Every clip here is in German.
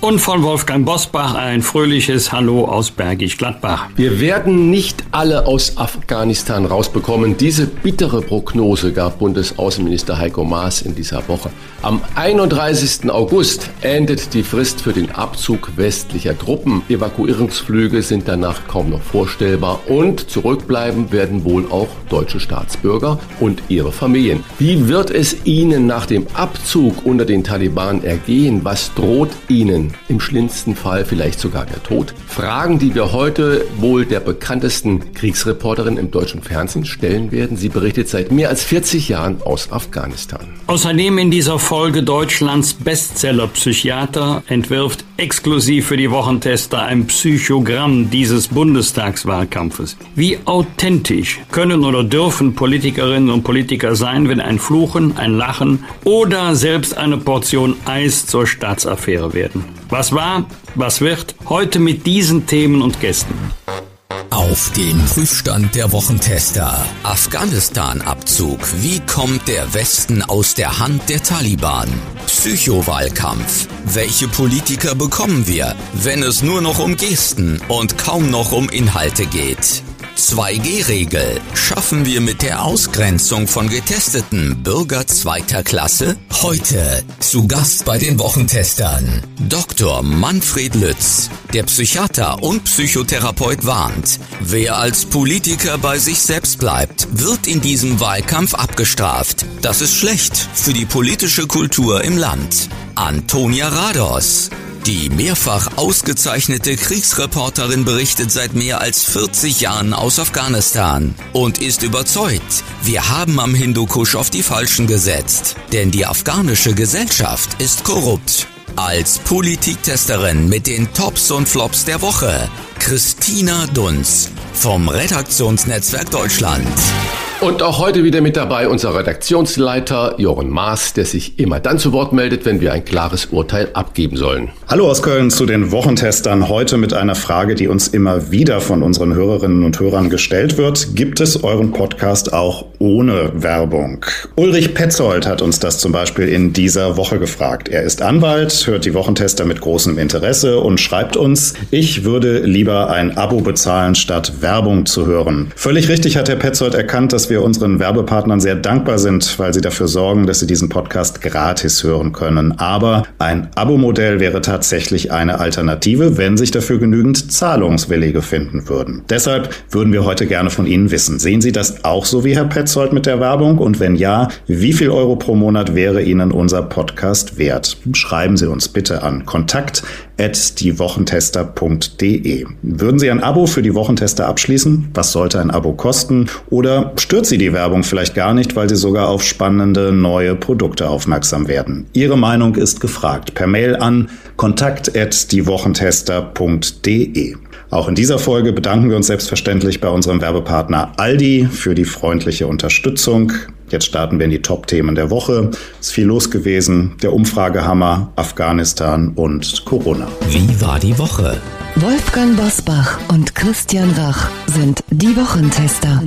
Und von Wolfgang Bosbach ein fröhliches Hallo aus Bergisch Gladbach. Wir werden nicht alle aus Afghanistan rausbekommen. Diese bittere Prognose gab Bundesaußenminister Heiko Maas in dieser Woche. Am 31. August endet die Frist für den Abzug westlicher Truppen. Evakuierungsflüge sind danach kaum noch vorstellbar und zurückbleiben werden wohl auch deutsche Staatsbürger und ihre Familien. Wie wird es ihnen nach dem Abzug unter den Taliban ergehen? Was droht ihnen? Im schlimmsten Fall vielleicht sogar der Tod. Fragen, die wir heute wohl der bekanntesten Kriegsreporterin im deutschen Fernsehen stellen werden. Sie berichtet seit mehr als 40 Jahren aus Afghanistan. Außerdem in dieser Folge Deutschlands Bestseller-Psychiater entwirft exklusiv für die Wochentester ein Psychogramm dieses Bundestagswahlkampfes. Wie authentisch können oder dürfen Politikerinnen und Politiker sein, wenn ein Fluchen, ein Lachen oder selbst eine Portion Eis zur Staatsaffäre werden? Was war, was wird, heute mit diesen Themen und Gästen. Auf dem Prüfstand der Wochentester. Afghanistan-Abzug. Wie kommt der Westen aus der Hand der Taliban? Psychowahlkampf. Welche Politiker bekommen wir, wenn es nur noch um Gesten und kaum noch um Inhalte geht? 2G-Regel. Schaffen wir mit der Ausgrenzung von getesteten Bürger zweiter Klasse? Heute zu Gast bei den Wochentestern. Dr. Manfred Lütz, der Psychiater und Psychotherapeut warnt, wer als Politiker bei sich selbst bleibt, wird in diesem Wahlkampf abgestraft. Das ist schlecht für die politische Kultur im Land. Antonia Rados, die mehrfach ausgezeichnete Kriegsreporterin berichtet seit mehr als 40 Jahren aus Afghanistan und ist überzeugt, wir haben am Hindukusch auf die Falschen gesetzt. Denn die afghanische Gesellschaft ist korrupt. Als Politiktesterin mit den Tops und Flops der Woche, Christina Dunz vom Redaktionsnetzwerk Deutschland. Und auch heute wieder mit dabei unser Redaktionsleiter Joren Maas, der sich immer dann zu Wort meldet, wenn wir ein klares Urteil abgeben sollen. Hallo aus Köln zu den Wochentestern. Heute mit einer Frage, die uns immer wieder von unseren Hörerinnen und Hörern gestellt wird. Gibt es euren Podcast auch ohne Werbung? Ulrich Petzold hat uns das zum Beispiel in dieser Woche gefragt. Er ist Anwalt, hört die Wochentester mit großem Interesse und schreibt uns, ich würde lieber ein Abo bezahlen, statt Werbung zu hören. Völlig richtig hat Herr Petzold erkannt, dass wir unseren Werbepartnern sehr dankbar sind, weil sie dafür sorgen, dass sie diesen Podcast gratis hören können. Aber ein Abo-Modell wäre tatsächlich eine Alternative, wenn sich dafür genügend Zahlungswillige finden würden. Deshalb würden wir heute gerne von Ihnen wissen. Sehen Sie das auch so wie Herr Petzold mit der Werbung? Und wenn ja, wie viel Euro pro Monat wäre Ihnen unser Podcast wert? Schreiben Sie uns bitte an kontakt diewochentester.de. Würden Sie ein Abo für die Wochentester abschließen? Was sollte ein Abo kosten? Oder stört Sie die Werbung vielleicht gar nicht, weil Sie sogar auf spannende neue Produkte aufmerksam werden? Ihre Meinung ist gefragt. Per Mail an kontakt.diewochentester.de. Auch in dieser Folge bedanken wir uns selbstverständlich bei unserem Werbepartner Aldi für die freundliche Unterstützung. Jetzt starten wir in die Top-Themen der Woche. Es ist viel los gewesen. Der Umfragehammer, Afghanistan und Corona. Wie war die Woche? Wolfgang Bosbach und Christian Rach sind die Wochentester.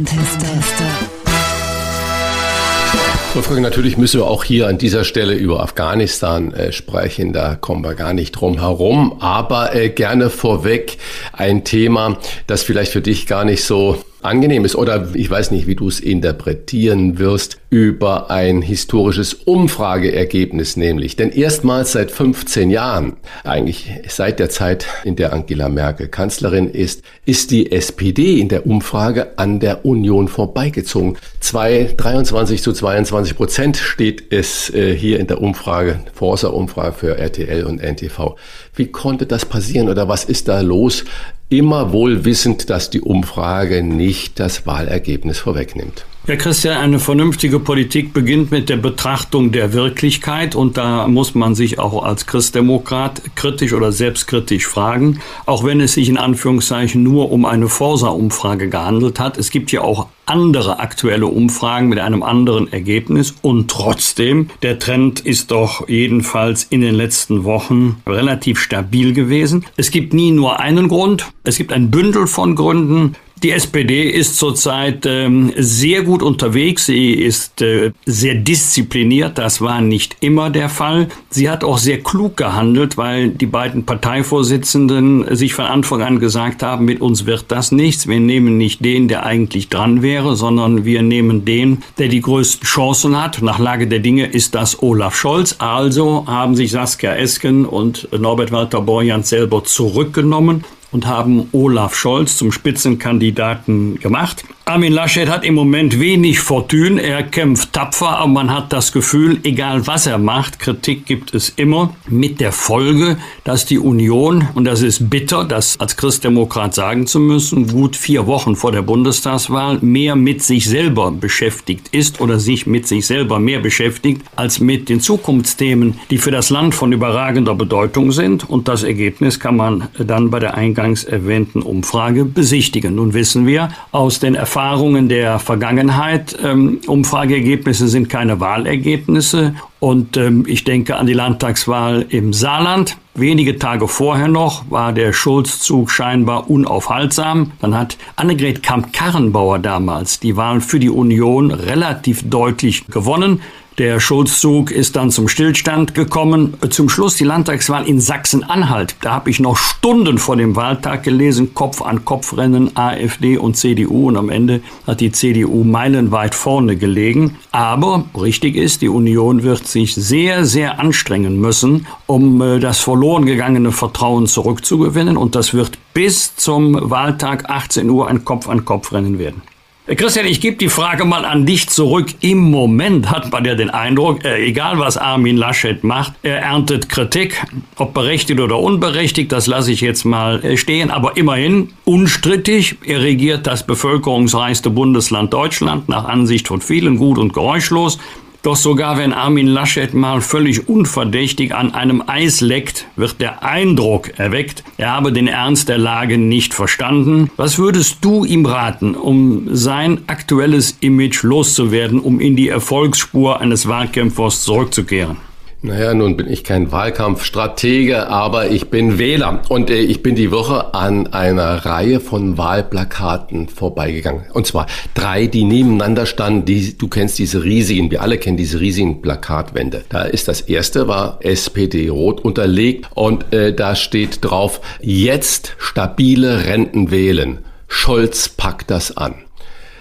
Wolfgang, natürlich müssen wir auch hier an dieser Stelle über Afghanistan äh, sprechen. Da kommen wir gar nicht drum herum. Aber äh, gerne vorweg ein Thema, das vielleicht für dich gar nicht so angenehm ist oder ich weiß nicht, wie du es interpretieren wirst, über ein historisches Umfrageergebnis nämlich. Denn erstmals seit 15 Jahren, eigentlich seit der Zeit, in der Angela Merkel Kanzlerin ist, ist die SPD in der Umfrage an der Union vorbeigezogen. Zwei, 23 zu 22 Prozent steht es äh, hier in der Umfrage, Forsa-Umfrage für RTL und NTV. Wie konnte das passieren oder was ist da los? Immer wohl wissend, dass die Umfrage nicht das Wahlergebnis vorwegnimmt. Ja, Christian, eine vernünftige Politik beginnt mit der Betrachtung der Wirklichkeit und da muss man sich auch als Christdemokrat kritisch oder selbstkritisch fragen, auch wenn es sich in Anführungszeichen nur um eine Forsa-Umfrage gehandelt hat. Es gibt ja auch andere aktuelle Umfragen mit einem anderen Ergebnis und trotzdem, der Trend ist doch jedenfalls in den letzten Wochen relativ stabil gewesen. Es gibt nie nur einen Grund, es gibt ein Bündel von Gründen. Die SPD ist zurzeit ähm, sehr gut unterwegs. Sie ist äh, sehr diszipliniert. Das war nicht immer der Fall. Sie hat auch sehr klug gehandelt, weil die beiden Parteivorsitzenden sich von Anfang an gesagt haben, mit uns wird das nichts. Wir nehmen nicht den, der eigentlich dran wäre, sondern wir nehmen den, der die größten Chancen hat. Nach Lage der Dinge ist das Olaf Scholz. Also haben sich Saskia Esken und Norbert Walter Borjans selber zurückgenommen und haben Olaf Scholz zum Spitzenkandidaten gemacht. Armin Laschet hat im Moment wenig Fortune. Er kämpft tapfer, aber man hat das Gefühl, egal was er macht, Kritik gibt es immer. Mit der Folge, dass die Union, und das ist bitter, das als Christdemokrat sagen zu müssen, gut vier Wochen vor der Bundestagswahl mehr mit sich selber beschäftigt ist oder sich mit sich selber mehr beschäftigt als mit den Zukunftsthemen, die für das Land von überragender Bedeutung sind. Und das Ergebnis kann man dann bei der eingangs erwähnten Umfrage besichtigen. Nun wissen wir aus den Erfahrungen, der Vergangenheit. Ähm, Umfrageergebnisse sind keine Wahlergebnisse. Und ähm, ich denke an die Landtagswahl im Saarland. Wenige Tage vorher noch war der Schulzzug scheinbar unaufhaltsam. Dann hat Annegret Kamp-Karrenbauer damals die Wahl für die Union relativ deutlich gewonnen. Der Schulzzug ist dann zum Stillstand gekommen. Zum Schluss die Landtagswahl in Sachsen-Anhalt. Da habe ich noch Stunden vor dem Wahltag gelesen, Kopf an Kopf rennen AfD und CDU und am Ende hat die CDU meilenweit vorne gelegen. Aber richtig ist, die Union wird sich sehr, sehr anstrengen müssen, um äh, das verloren gegangene Vertrauen zurückzugewinnen und das wird bis zum Wahltag 18 Uhr ein Kopf an Kopf rennen werden. Christian, ich gebe die Frage mal an dich zurück. Im Moment hat man ja den Eindruck, äh, egal was Armin Laschet macht, er erntet Kritik, ob berechtigt oder unberechtigt, das lasse ich jetzt mal äh, stehen, aber immerhin unstrittig, er regiert das bevölkerungsreichste Bundesland Deutschland, nach Ansicht von vielen gut und geräuschlos. Doch sogar wenn Armin Laschet mal völlig unverdächtig an einem Eis leckt, wird der Eindruck erweckt, er habe den Ernst der Lage nicht verstanden. Was würdest du ihm raten, um sein aktuelles Image loszuwerden, um in die Erfolgsspur eines Wahlkämpfers zurückzukehren? Naja, nun bin ich kein Wahlkampfstratege, aber ich bin Wähler und äh, ich bin die Woche an einer Reihe von Wahlplakaten vorbeigegangen. Und zwar drei, die nebeneinander standen. Die, du kennst diese riesigen, wir alle kennen diese riesigen Plakatwände. Da ist das erste, war SPD rot unterlegt und äh, da steht drauf, jetzt stabile Renten wählen. Scholz packt das an.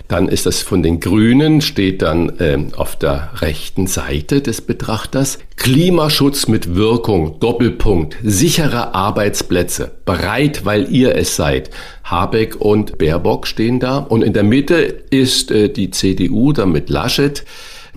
Dann ist das von den Grünen, steht dann ähm, auf der rechten Seite des Betrachters. Klimaschutz mit Wirkung, Doppelpunkt, sichere Arbeitsplätze, bereit, weil ihr es seid. Habeck und Baerbock stehen da. Und in der Mitte ist äh, die CDU, damit Laschet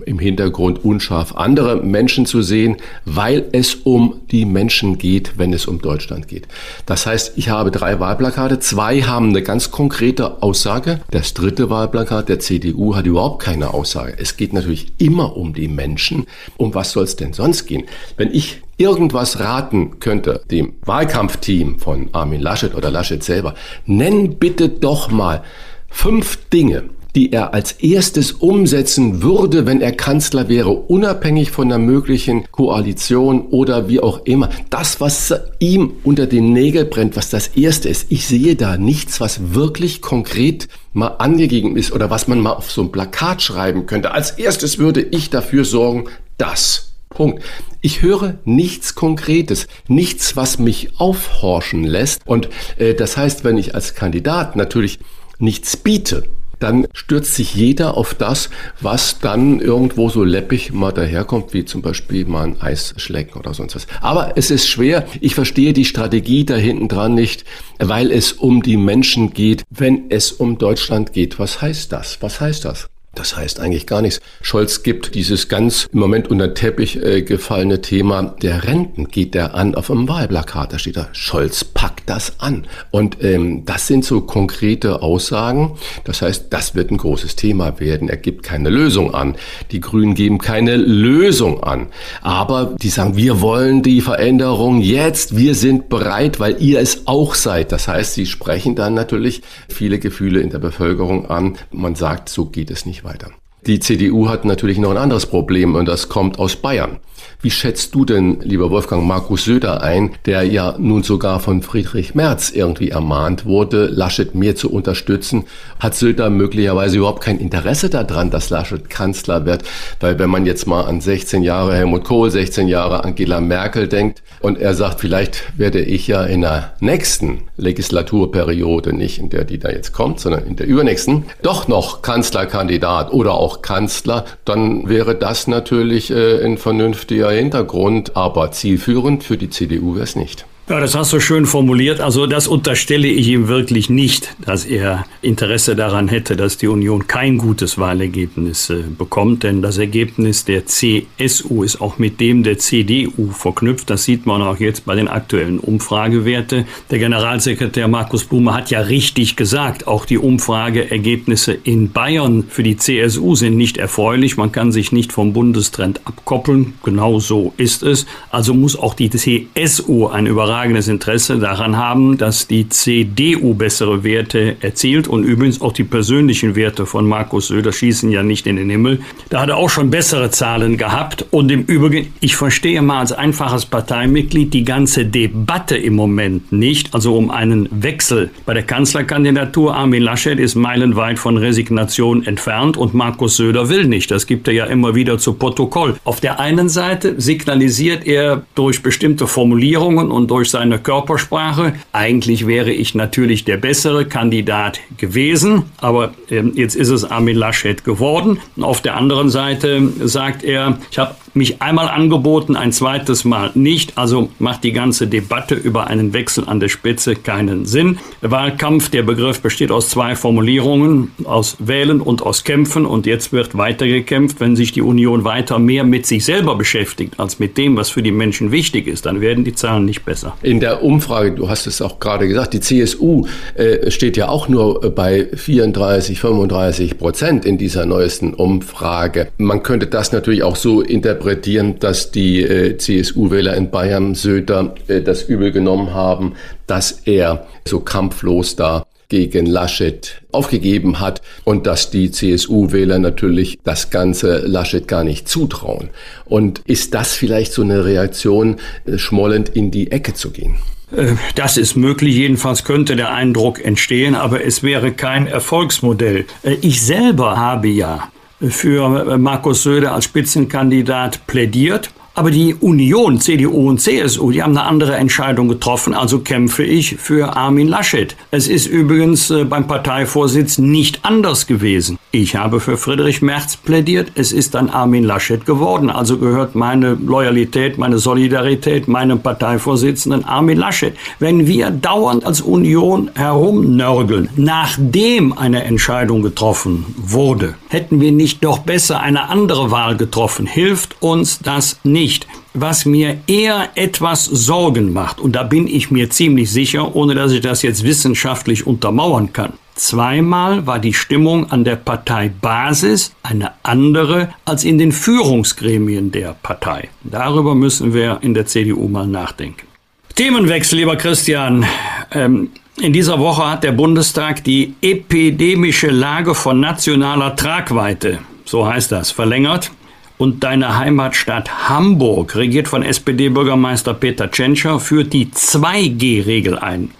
im Hintergrund unscharf andere Menschen zu sehen, weil es um die Menschen geht, wenn es um Deutschland geht. Das heißt, ich habe drei Wahlplakate, zwei haben eine ganz konkrete Aussage. Das dritte Wahlplakat der CDU hat überhaupt keine Aussage. Es geht natürlich immer um die Menschen. Um was soll es denn sonst gehen? Wenn ich irgendwas raten könnte, dem Wahlkampfteam von Armin Laschet oder Laschet selber, nenn bitte doch mal fünf Dinge, die er als erstes umsetzen würde, wenn er Kanzler wäre, unabhängig von einer möglichen Koalition oder wie auch immer. Das, was ihm unter den Nägeln brennt, was das Erste ist. Ich sehe da nichts, was wirklich konkret mal angegeben ist oder was man mal auf so ein Plakat schreiben könnte. Als erstes würde ich dafür sorgen, dass. Punkt. Ich höre nichts Konkretes, nichts, was mich aufhorchen lässt. Und äh, das heißt, wenn ich als Kandidat natürlich nichts biete, dann stürzt sich jeder auf das, was dann irgendwo so läppig mal daherkommt, wie zum Beispiel mal ein Eisschlecken oder sonst was. Aber es ist schwer. Ich verstehe die Strategie da hinten dran nicht, weil es um die Menschen geht, wenn es um Deutschland geht. Was heißt das? Was heißt das? Das heißt eigentlich gar nichts. Scholz gibt dieses ganz im Moment unter den Teppich äh, gefallene Thema der Renten, geht der an auf einem Wahlplakat. Da steht da, Scholz packt das an. Und ähm, das sind so konkrete Aussagen. Das heißt, das wird ein großes Thema werden. Er gibt keine Lösung an. Die Grünen geben keine Lösung an. Aber die sagen, wir wollen die Veränderung jetzt. Wir sind bereit, weil ihr es auch seid. Das heißt, sie sprechen dann natürlich viele Gefühle in der Bevölkerung an. Man sagt, so geht es nicht weiter. Die CDU hat natürlich noch ein anderes Problem und das kommt aus Bayern. Wie schätzt du denn, lieber Wolfgang, Markus Söder ein, der ja nun sogar von Friedrich Merz irgendwie ermahnt wurde, Laschet mehr zu unterstützen? Hat Söder möglicherweise überhaupt kein Interesse daran, dass Laschet Kanzler wird? Weil wenn man jetzt mal an 16 Jahre Helmut Kohl, 16 Jahre Angela Merkel denkt und er sagt, vielleicht werde ich ja in der nächsten Legislaturperiode, nicht in der, die da jetzt kommt, sondern in der übernächsten, doch noch Kanzlerkandidat oder auch Kanzler, dann wäre das natürlich äh, ein vernünftiger Hintergrund, aber zielführend für die CDU wäre es nicht. Ja, das hast du schön formuliert. Also das unterstelle ich ihm wirklich nicht, dass er Interesse daran hätte, dass die Union kein gutes Wahlergebnis äh, bekommt. Denn das Ergebnis der CSU ist auch mit dem der CDU verknüpft. Das sieht man auch jetzt bei den aktuellen Umfragewerten. Der Generalsekretär Markus Blume hat ja richtig gesagt, auch die Umfrageergebnisse in Bayern für die CSU sind nicht erfreulich. Man kann sich nicht vom Bundestrend abkoppeln. Genau so ist es. Also muss auch die CSU ein Überraschung überragendes Interesse daran haben, dass die CDU bessere Werte erzielt und übrigens auch die persönlichen Werte von Markus Söder schießen ja nicht in den Himmel. Da hat er auch schon bessere Zahlen gehabt und im Übrigen, ich verstehe mal als einfaches Parteimitglied die ganze Debatte im Moment nicht, also um einen Wechsel. Bei der Kanzlerkandidatur Armin Laschet ist meilenweit von Resignation entfernt und Markus Söder will nicht. Das gibt er ja immer wieder zu Protokoll. Auf der einen Seite signalisiert er durch bestimmte Formulierungen und durch durch seine Körpersprache. Eigentlich wäre ich natürlich der bessere Kandidat gewesen, aber äh, jetzt ist es Armin Laschet geworden. Auf der anderen Seite sagt er, ich habe mich einmal angeboten, ein zweites Mal nicht. Also macht die ganze Debatte über einen Wechsel an der Spitze keinen Sinn. Wahlkampf, der Begriff besteht aus zwei Formulierungen, aus Wählen und aus Kämpfen. Und jetzt wird weiter gekämpft. Wenn sich die Union weiter mehr mit sich selber beschäftigt, als mit dem, was für die Menschen wichtig ist, dann werden die Zahlen nicht besser. In der Umfrage, du hast es auch gerade gesagt, die CSU äh, steht ja auch nur bei 34, 35 Prozent in dieser neuesten Umfrage. Man könnte das natürlich auch so interpretieren, interpretieren, dass die äh, CSU-Wähler in Bayern Söder äh, das übel genommen haben, dass er so kampflos da gegen Laschet aufgegeben hat und dass die CSU-Wähler natürlich das ganze Laschet gar nicht zutrauen. Und ist das vielleicht so eine Reaktion, äh, schmollend in die Ecke zu gehen? Äh, das ist möglich, jedenfalls könnte der Eindruck entstehen, aber es wäre kein Erfolgsmodell. Äh, ich selber habe ja für Markus Söder als Spitzenkandidat plädiert. Aber die Union, CDU und CSU, die haben eine andere Entscheidung getroffen, also kämpfe ich für Armin Laschet. Es ist übrigens äh, beim Parteivorsitz nicht anders gewesen. Ich habe für Friedrich Merz plädiert, es ist dann Armin Laschet geworden, also gehört meine Loyalität, meine Solidarität meinem Parteivorsitzenden Armin Laschet. Wenn wir dauernd als Union herumnörgeln, nachdem eine Entscheidung getroffen wurde, hätten wir nicht doch besser eine andere Wahl getroffen, hilft uns das nicht. Was mir eher etwas Sorgen macht, und da bin ich mir ziemlich sicher, ohne dass ich das jetzt wissenschaftlich untermauern kann. Zweimal war die Stimmung an der Parteibasis eine andere als in den Führungsgremien der Partei. Darüber müssen wir in der CDU mal nachdenken. Themenwechsel, lieber Christian. Ähm, in dieser Woche hat der Bundestag die epidemische Lage von nationaler Tragweite, so heißt das, verlängert und deine Heimatstadt Hamburg, regiert von SPD-Bürgermeister Peter Tschentscher, führt die 2G-Regel ein.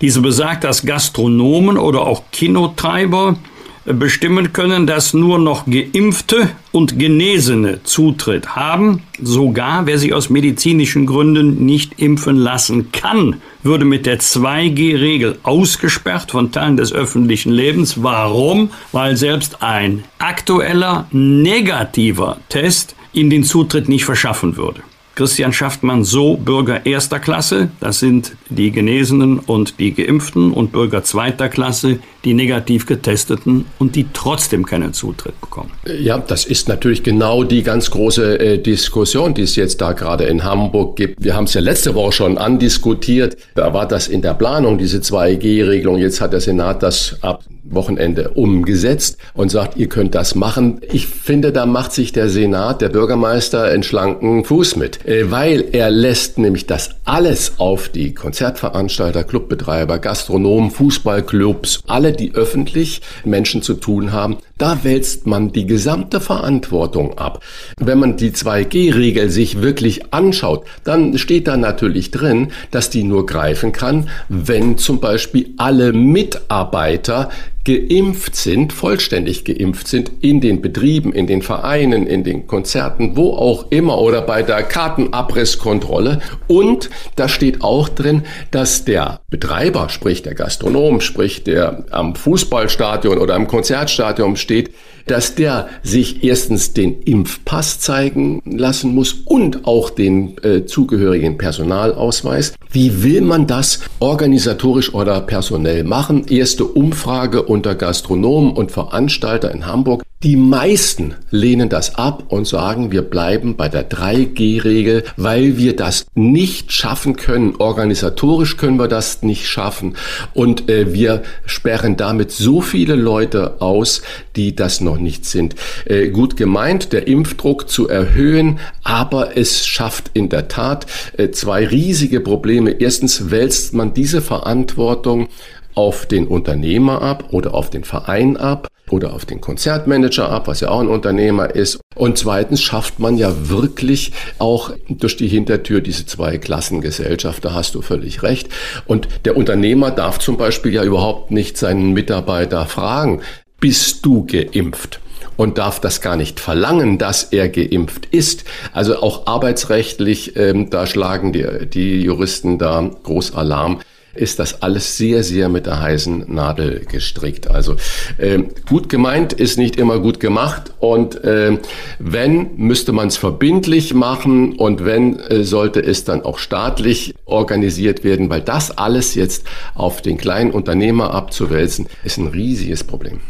Diese besagt, dass Gastronomen oder auch Kinotreiber bestimmen können, dass nur noch Geimpfte und Genesene Zutritt haben. Sogar wer sich aus medizinischen Gründen nicht impfen lassen kann, würde mit der 2G-Regel ausgesperrt von Teilen des öffentlichen Lebens. Warum? Weil selbst ein aktueller negativer Test ihm den Zutritt nicht verschaffen würde. Christian, schafft man so Bürger erster Klasse, das sind die Genesenen und die Geimpften, und Bürger zweiter Klasse, die negativ getesteten und die trotzdem keinen Zutritt bekommen. Ja, das ist natürlich genau die ganz große äh, Diskussion, die es jetzt da gerade in Hamburg gibt. Wir haben es ja letzte Woche schon andiskutiert. Da war das in der Planung, diese 2G-Regelung. Jetzt hat der Senat das ab Wochenende umgesetzt und sagt, ihr könnt das machen. Ich finde, da macht sich der Senat, der Bürgermeister, einen schlanken Fuß mit, äh, weil er lässt nämlich das alles auf die Konzertveranstalter, Clubbetreiber, Gastronomen, Fußballclubs, alle, die öffentlich Menschen zu tun haben, da wälzt man die gesamte Verantwortung ab. Wenn man die 2G-Regel sich wirklich anschaut, dann steht da natürlich drin, dass die nur greifen kann, wenn zum Beispiel alle Mitarbeiter geimpft sind, vollständig geimpft sind, in den Betrieben, in den Vereinen, in den Konzerten, wo auch immer oder bei der Kartenabrisskontrolle. Und da steht auch drin, dass der Betreiber, sprich der Gastronom, sprich der am Fußballstadion oder am Konzertstadion steht, dass der sich erstens den Impfpass zeigen lassen muss und auch den äh, zugehörigen Personalausweis. Wie will man das organisatorisch oder personell machen? Erste Umfrage unter Gastronomen und Veranstalter in Hamburg. Die meisten lehnen das ab und sagen, wir bleiben bei der 3G-Regel, weil wir das nicht schaffen können. Organisatorisch können wir das nicht schaffen. Und äh, wir sperren damit so viele Leute aus, die das noch nicht sind. Äh, gut gemeint, der Impfdruck zu erhöhen, aber es schafft in der Tat äh, zwei riesige Probleme. Erstens wälzt man diese Verantwortung auf den Unternehmer ab oder auf den Verein ab oder auf den Konzertmanager ab, was ja auch ein Unternehmer ist. Und zweitens schafft man ja wirklich auch durch die Hintertür diese zwei Klassengesellschaft, da hast du völlig recht. Und der Unternehmer darf zum Beispiel ja überhaupt nicht seinen Mitarbeiter fragen, bist du geimpft? und darf das gar nicht verlangen, dass er geimpft ist. Also auch arbeitsrechtlich, ähm, da schlagen die, die Juristen da groß Alarm ist das alles sehr, sehr mit der heißen Nadel gestrickt. Also äh, gut gemeint ist nicht immer gut gemacht und äh, wenn, müsste man es verbindlich machen und wenn, äh, sollte es dann auch staatlich organisiert werden, weil das alles jetzt auf den kleinen Unternehmer abzuwälzen, ist ein riesiges Problem.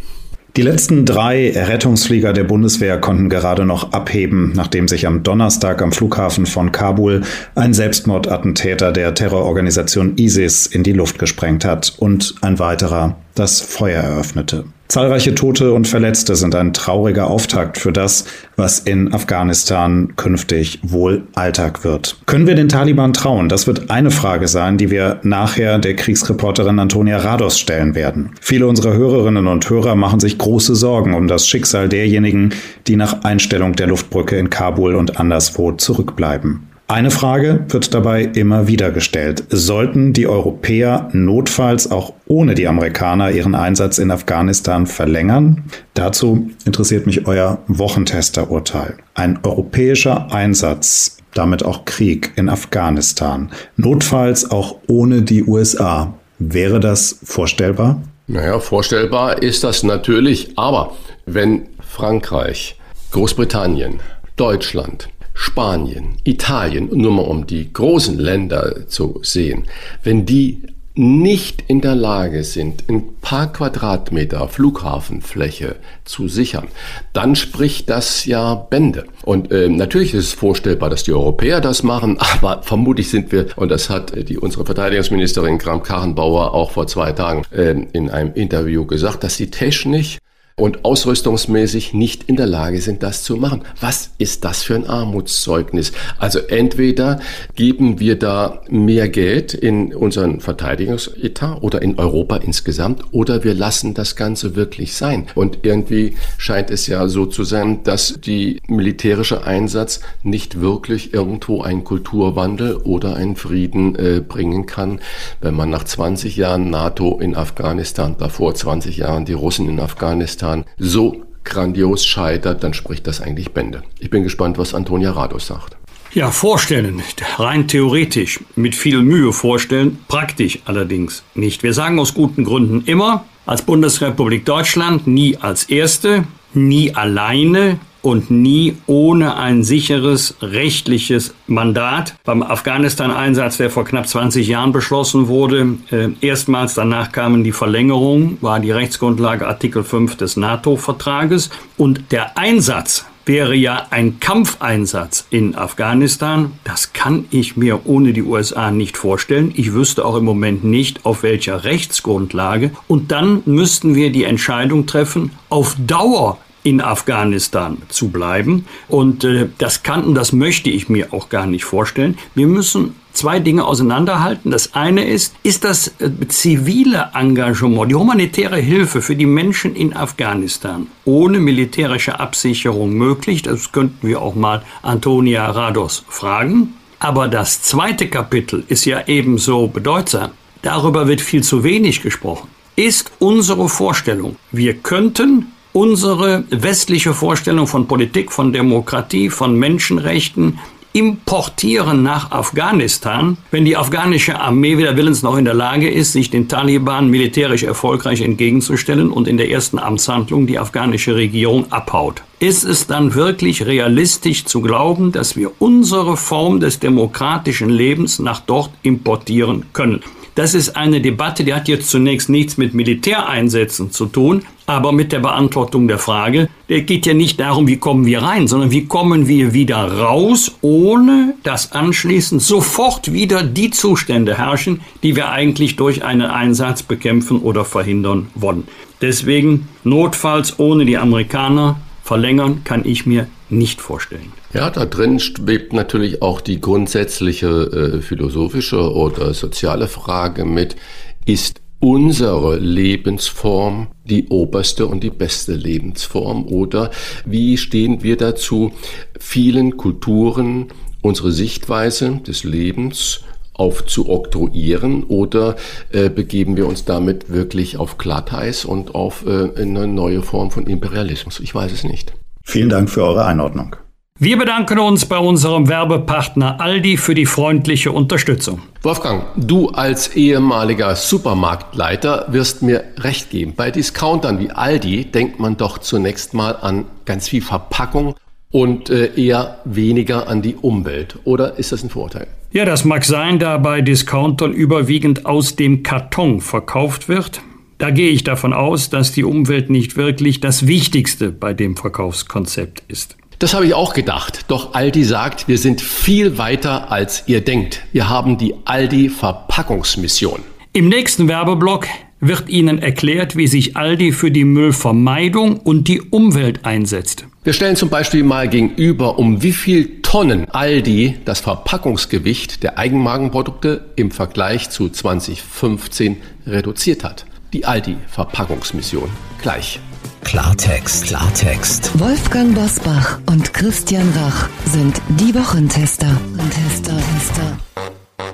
Die letzten drei Rettungsflieger der Bundeswehr konnten gerade noch abheben, nachdem sich am Donnerstag am Flughafen von Kabul ein Selbstmordattentäter der Terrororganisation ISIS in die Luft gesprengt hat und ein weiterer das Feuer eröffnete. Zahlreiche Tote und Verletzte sind ein trauriger Auftakt für das, was in Afghanistan künftig wohl Alltag wird. Können wir den Taliban trauen? Das wird eine Frage sein, die wir nachher der Kriegsreporterin Antonia Rados stellen werden. Viele unserer Hörerinnen und Hörer machen sich große Sorgen um das Schicksal derjenigen, die nach Einstellung der Luftbrücke in Kabul und anderswo zurückbleiben. Eine Frage wird dabei immer wieder gestellt. Sollten die Europäer notfalls auch ohne die Amerikaner ihren Einsatz in Afghanistan verlängern? Dazu interessiert mich euer Wochentesterurteil. Ein europäischer Einsatz, damit auch Krieg in Afghanistan, notfalls auch ohne die USA. Wäre das vorstellbar? Naja, vorstellbar ist das natürlich, aber wenn Frankreich, Großbritannien, Deutschland, Spanien, Italien, nur mal um die großen Länder zu sehen, wenn die nicht in der Lage sind, ein paar Quadratmeter Flughafenfläche zu sichern, dann spricht das ja Bände. Und äh, natürlich ist es vorstellbar, dass die Europäer das machen, aber vermutlich sind wir, und das hat die, unsere Verteidigungsministerin Kram-Karrenbauer auch vor zwei Tagen äh, in einem Interview gesagt, dass sie technisch und ausrüstungsmäßig nicht in der Lage sind, das zu machen. Was ist das für ein Armutszeugnis? Also entweder geben wir da mehr Geld in unseren Verteidigungsetat oder in Europa insgesamt oder wir lassen das Ganze wirklich sein. Und irgendwie scheint es ja so zu sein, dass die militärische Einsatz nicht wirklich irgendwo einen Kulturwandel oder einen Frieden äh, bringen kann, wenn man nach 20 Jahren NATO in Afghanistan, davor 20 Jahren die Russen in Afghanistan, Jahren so grandios scheitert, dann spricht das eigentlich Bände. Ich bin gespannt, was Antonia Rados sagt. Ja, vorstellen, rein theoretisch, mit viel Mühe vorstellen, praktisch allerdings nicht. Wir sagen aus guten Gründen immer, als Bundesrepublik Deutschland nie als Erste, nie alleine, und nie ohne ein sicheres rechtliches Mandat. Beim Afghanistan-Einsatz, der vor knapp 20 Jahren beschlossen wurde, äh, erstmals danach kamen die Verlängerung, war die Rechtsgrundlage Artikel 5 des NATO-Vertrages und der Einsatz wäre ja ein Kampfeinsatz in Afghanistan. Das kann ich mir ohne die USA nicht vorstellen. Ich wüsste auch im Moment nicht, auf welcher Rechtsgrundlage. Und dann müssten wir die Entscheidung treffen, auf Dauer in Afghanistan zu bleiben. Und äh, das kann und das möchte ich mir auch gar nicht vorstellen. Wir müssen zwei Dinge auseinanderhalten. Das eine ist, ist das äh, zivile Engagement, die humanitäre Hilfe für die Menschen in Afghanistan ohne militärische Absicherung möglich? Das könnten wir auch mal Antonia Rados fragen. Aber das zweite Kapitel ist ja ebenso bedeutsam. Darüber wird viel zu wenig gesprochen. Ist unsere Vorstellung, wir könnten unsere westliche Vorstellung von Politik, von Demokratie, von Menschenrechten importieren nach Afghanistan, wenn die afghanische Armee weder willens noch in der Lage ist, sich den Taliban militärisch erfolgreich entgegenzustellen und in der ersten Amtshandlung die afghanische Regierung abhaut. Ist es dann wirklich realistisch zu glauben, dass wir unsere Form des demokratischen Lebens nach dort importieren können? Das ist eine Debatte, die hat jetzt zunächst nichts mit Militäreinsätzen zu tun, aber mit der Beantwortung der Frage, es geht ja nicht darum, wie kommen wir rein, sondern wie kommen wir wieder raus, ohne dass anschließend sofort wieder die Zustände herrschen, die wir eigentlich durch einen Einsatz bekämpfen oder verhindern wollen. Deswegen notfalls ohne die Amerikaner verlängern kann ich mir nicht vorstellen. Ja, da drin schwebt natürlich auch die grundsätzliche äh, philosophische oder soziale Frage mit, ist unsere Lebensform die oberste und die beste Lebensform oder wie stehen wir dazu, vielen Kulturen unsere Sichtweise des Lebens aufzuoktroyieren oder äh, begeben wir uns damit wirklich auf Glatteis und auf äh, eine neue Form von Imperialismus? Ich weiß es nicht. Vielen Dank für eure Einordnung. Wir bedanken uns bei unserem Werbepartner Aldi für die freundliche Unterstützung. Wolfgang, du als ehemaliger Supermarktleiter wirst mir recht geben. Bei Discountern wie Aldi denkt man doch zunächst mal an ganz viel Verpackung und äh, eher weniger an die Umwelt. Oder ist das ein Vorteil? Ja, das mag sein, da bei Discountern überwiegend aus dem Karton verkauft wird. Da gehe ich davon aus, dass die Umwelt nicht wirklich das Wichtigste bei dem Verkaufskonzept ist. Das habe ich auch gedacht. Doch Aldi sagt, wir sind viel weiter, als ihr denkt. Wir haben die Aldi Verpackungsmission. Im nächsten Werbeblock wird Ihnen erklärt, wie sich Aldi für die Müllvermeidung und die Umwelt einsetzt. Wir stellen zum Beispiel mal gegenüber, um wie viel Tonnen Aldi das Verpackungsgewicht der Eigenmarkenprodukte im Vergleich zu 2015 reduziert hat die Aldi-Verpackungsmission. Gleich. Klartext, Klartext. Wolfgang Bosbach und Christian Rach sind die Wochentester. Tester, Tester.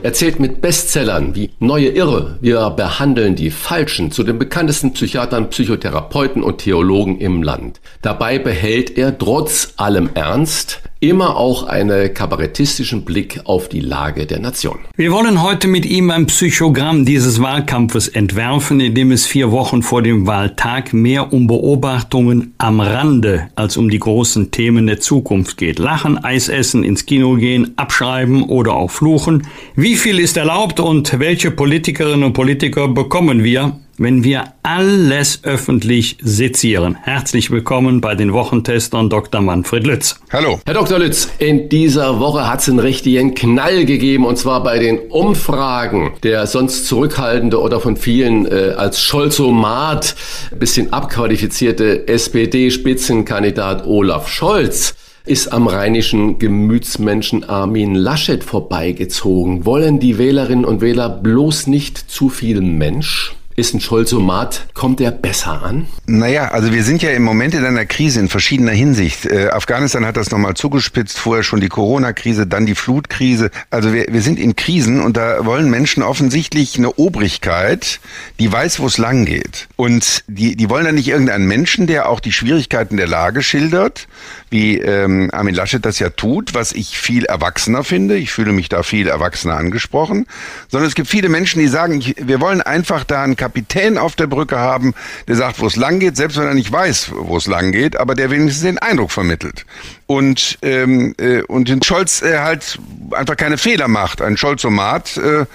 Erzählt mit Bestsellern wie Neue Irre, wir behandeln die Falschen zu den bekanntesten Psychiatern, Psychotherapeuten und Theologen im Land. Dabei behält er trotz allem Ernst immer auch einen kabarettistischen Blick auf die Lage der Nation. Wir wollen heute mit ihm ein Psychogramm dieses Wahlkampfes entwerfen, in dem es vier Wochen vor dem Wahltag mehr um Beobachtungen am Rande als um die großen Themen der Zukunft geht. Lachen, Eis essen, ins Kino gehen, abschreiben oder auch fluchen. Wie viel ist erlaubt und welche Politikerinnen und Politiker bekommen wir? Wenn wir alles öffentlich sezieren. Herzlich willkommen bei den Wochentestern Dr. Manfred Lütz. Hallo. Herr Dr. Lütz, in dieser Woche hat es einen richtigen Knall gegeben und zwar bei den Umfragen. Der sonst zurückhaltende oder von vielen äh, als Scholzomat bisschen abqualifizierte SPD-Spitzenkandidat Olaf Scholz ist am rheinischen Gemütsmenschen Armin Laschet vorbeigezogen. Wollen die Wählerinnen und Wähler bloß nicht zu viel Mensch? Ist ein Scholzomat, kommt der besser an? Naja, also wir sind ja im Moment in einer Krise in verschiedener Hinsicht. Äh, Afghanistan hat das nochmal zugespitzt, vorher schon die Corona-Krise, dann die Flutkrise. Also wir, wir sind in Krisen und da wollen Menschen offensichtlich eine Obrigkeit, die weiß, wo es lang geht. Und die, die wollen dann nicht irgendeinen Menschen, der auch die Schwierigkeiten der Lage schildert, wie ähm, Armin Laschet das ja tut, was ich viel erwachsener finde. Ich fühle mich da viel erwachsener angesprochen. Sondern es gibt viele Menschen, die sagen, ich, wir wollen einfach da einen Kapitän auf der Brücke haben, der sagt, wo es lang geht, selbst wenn er nicht weiß, wo es lang geht, aber der wenigstens den Eindruck vermittelt. Und, ähm, äh, und den Scholz äh, halt einfach keine Fehler macht. Ein Scholzomat äh,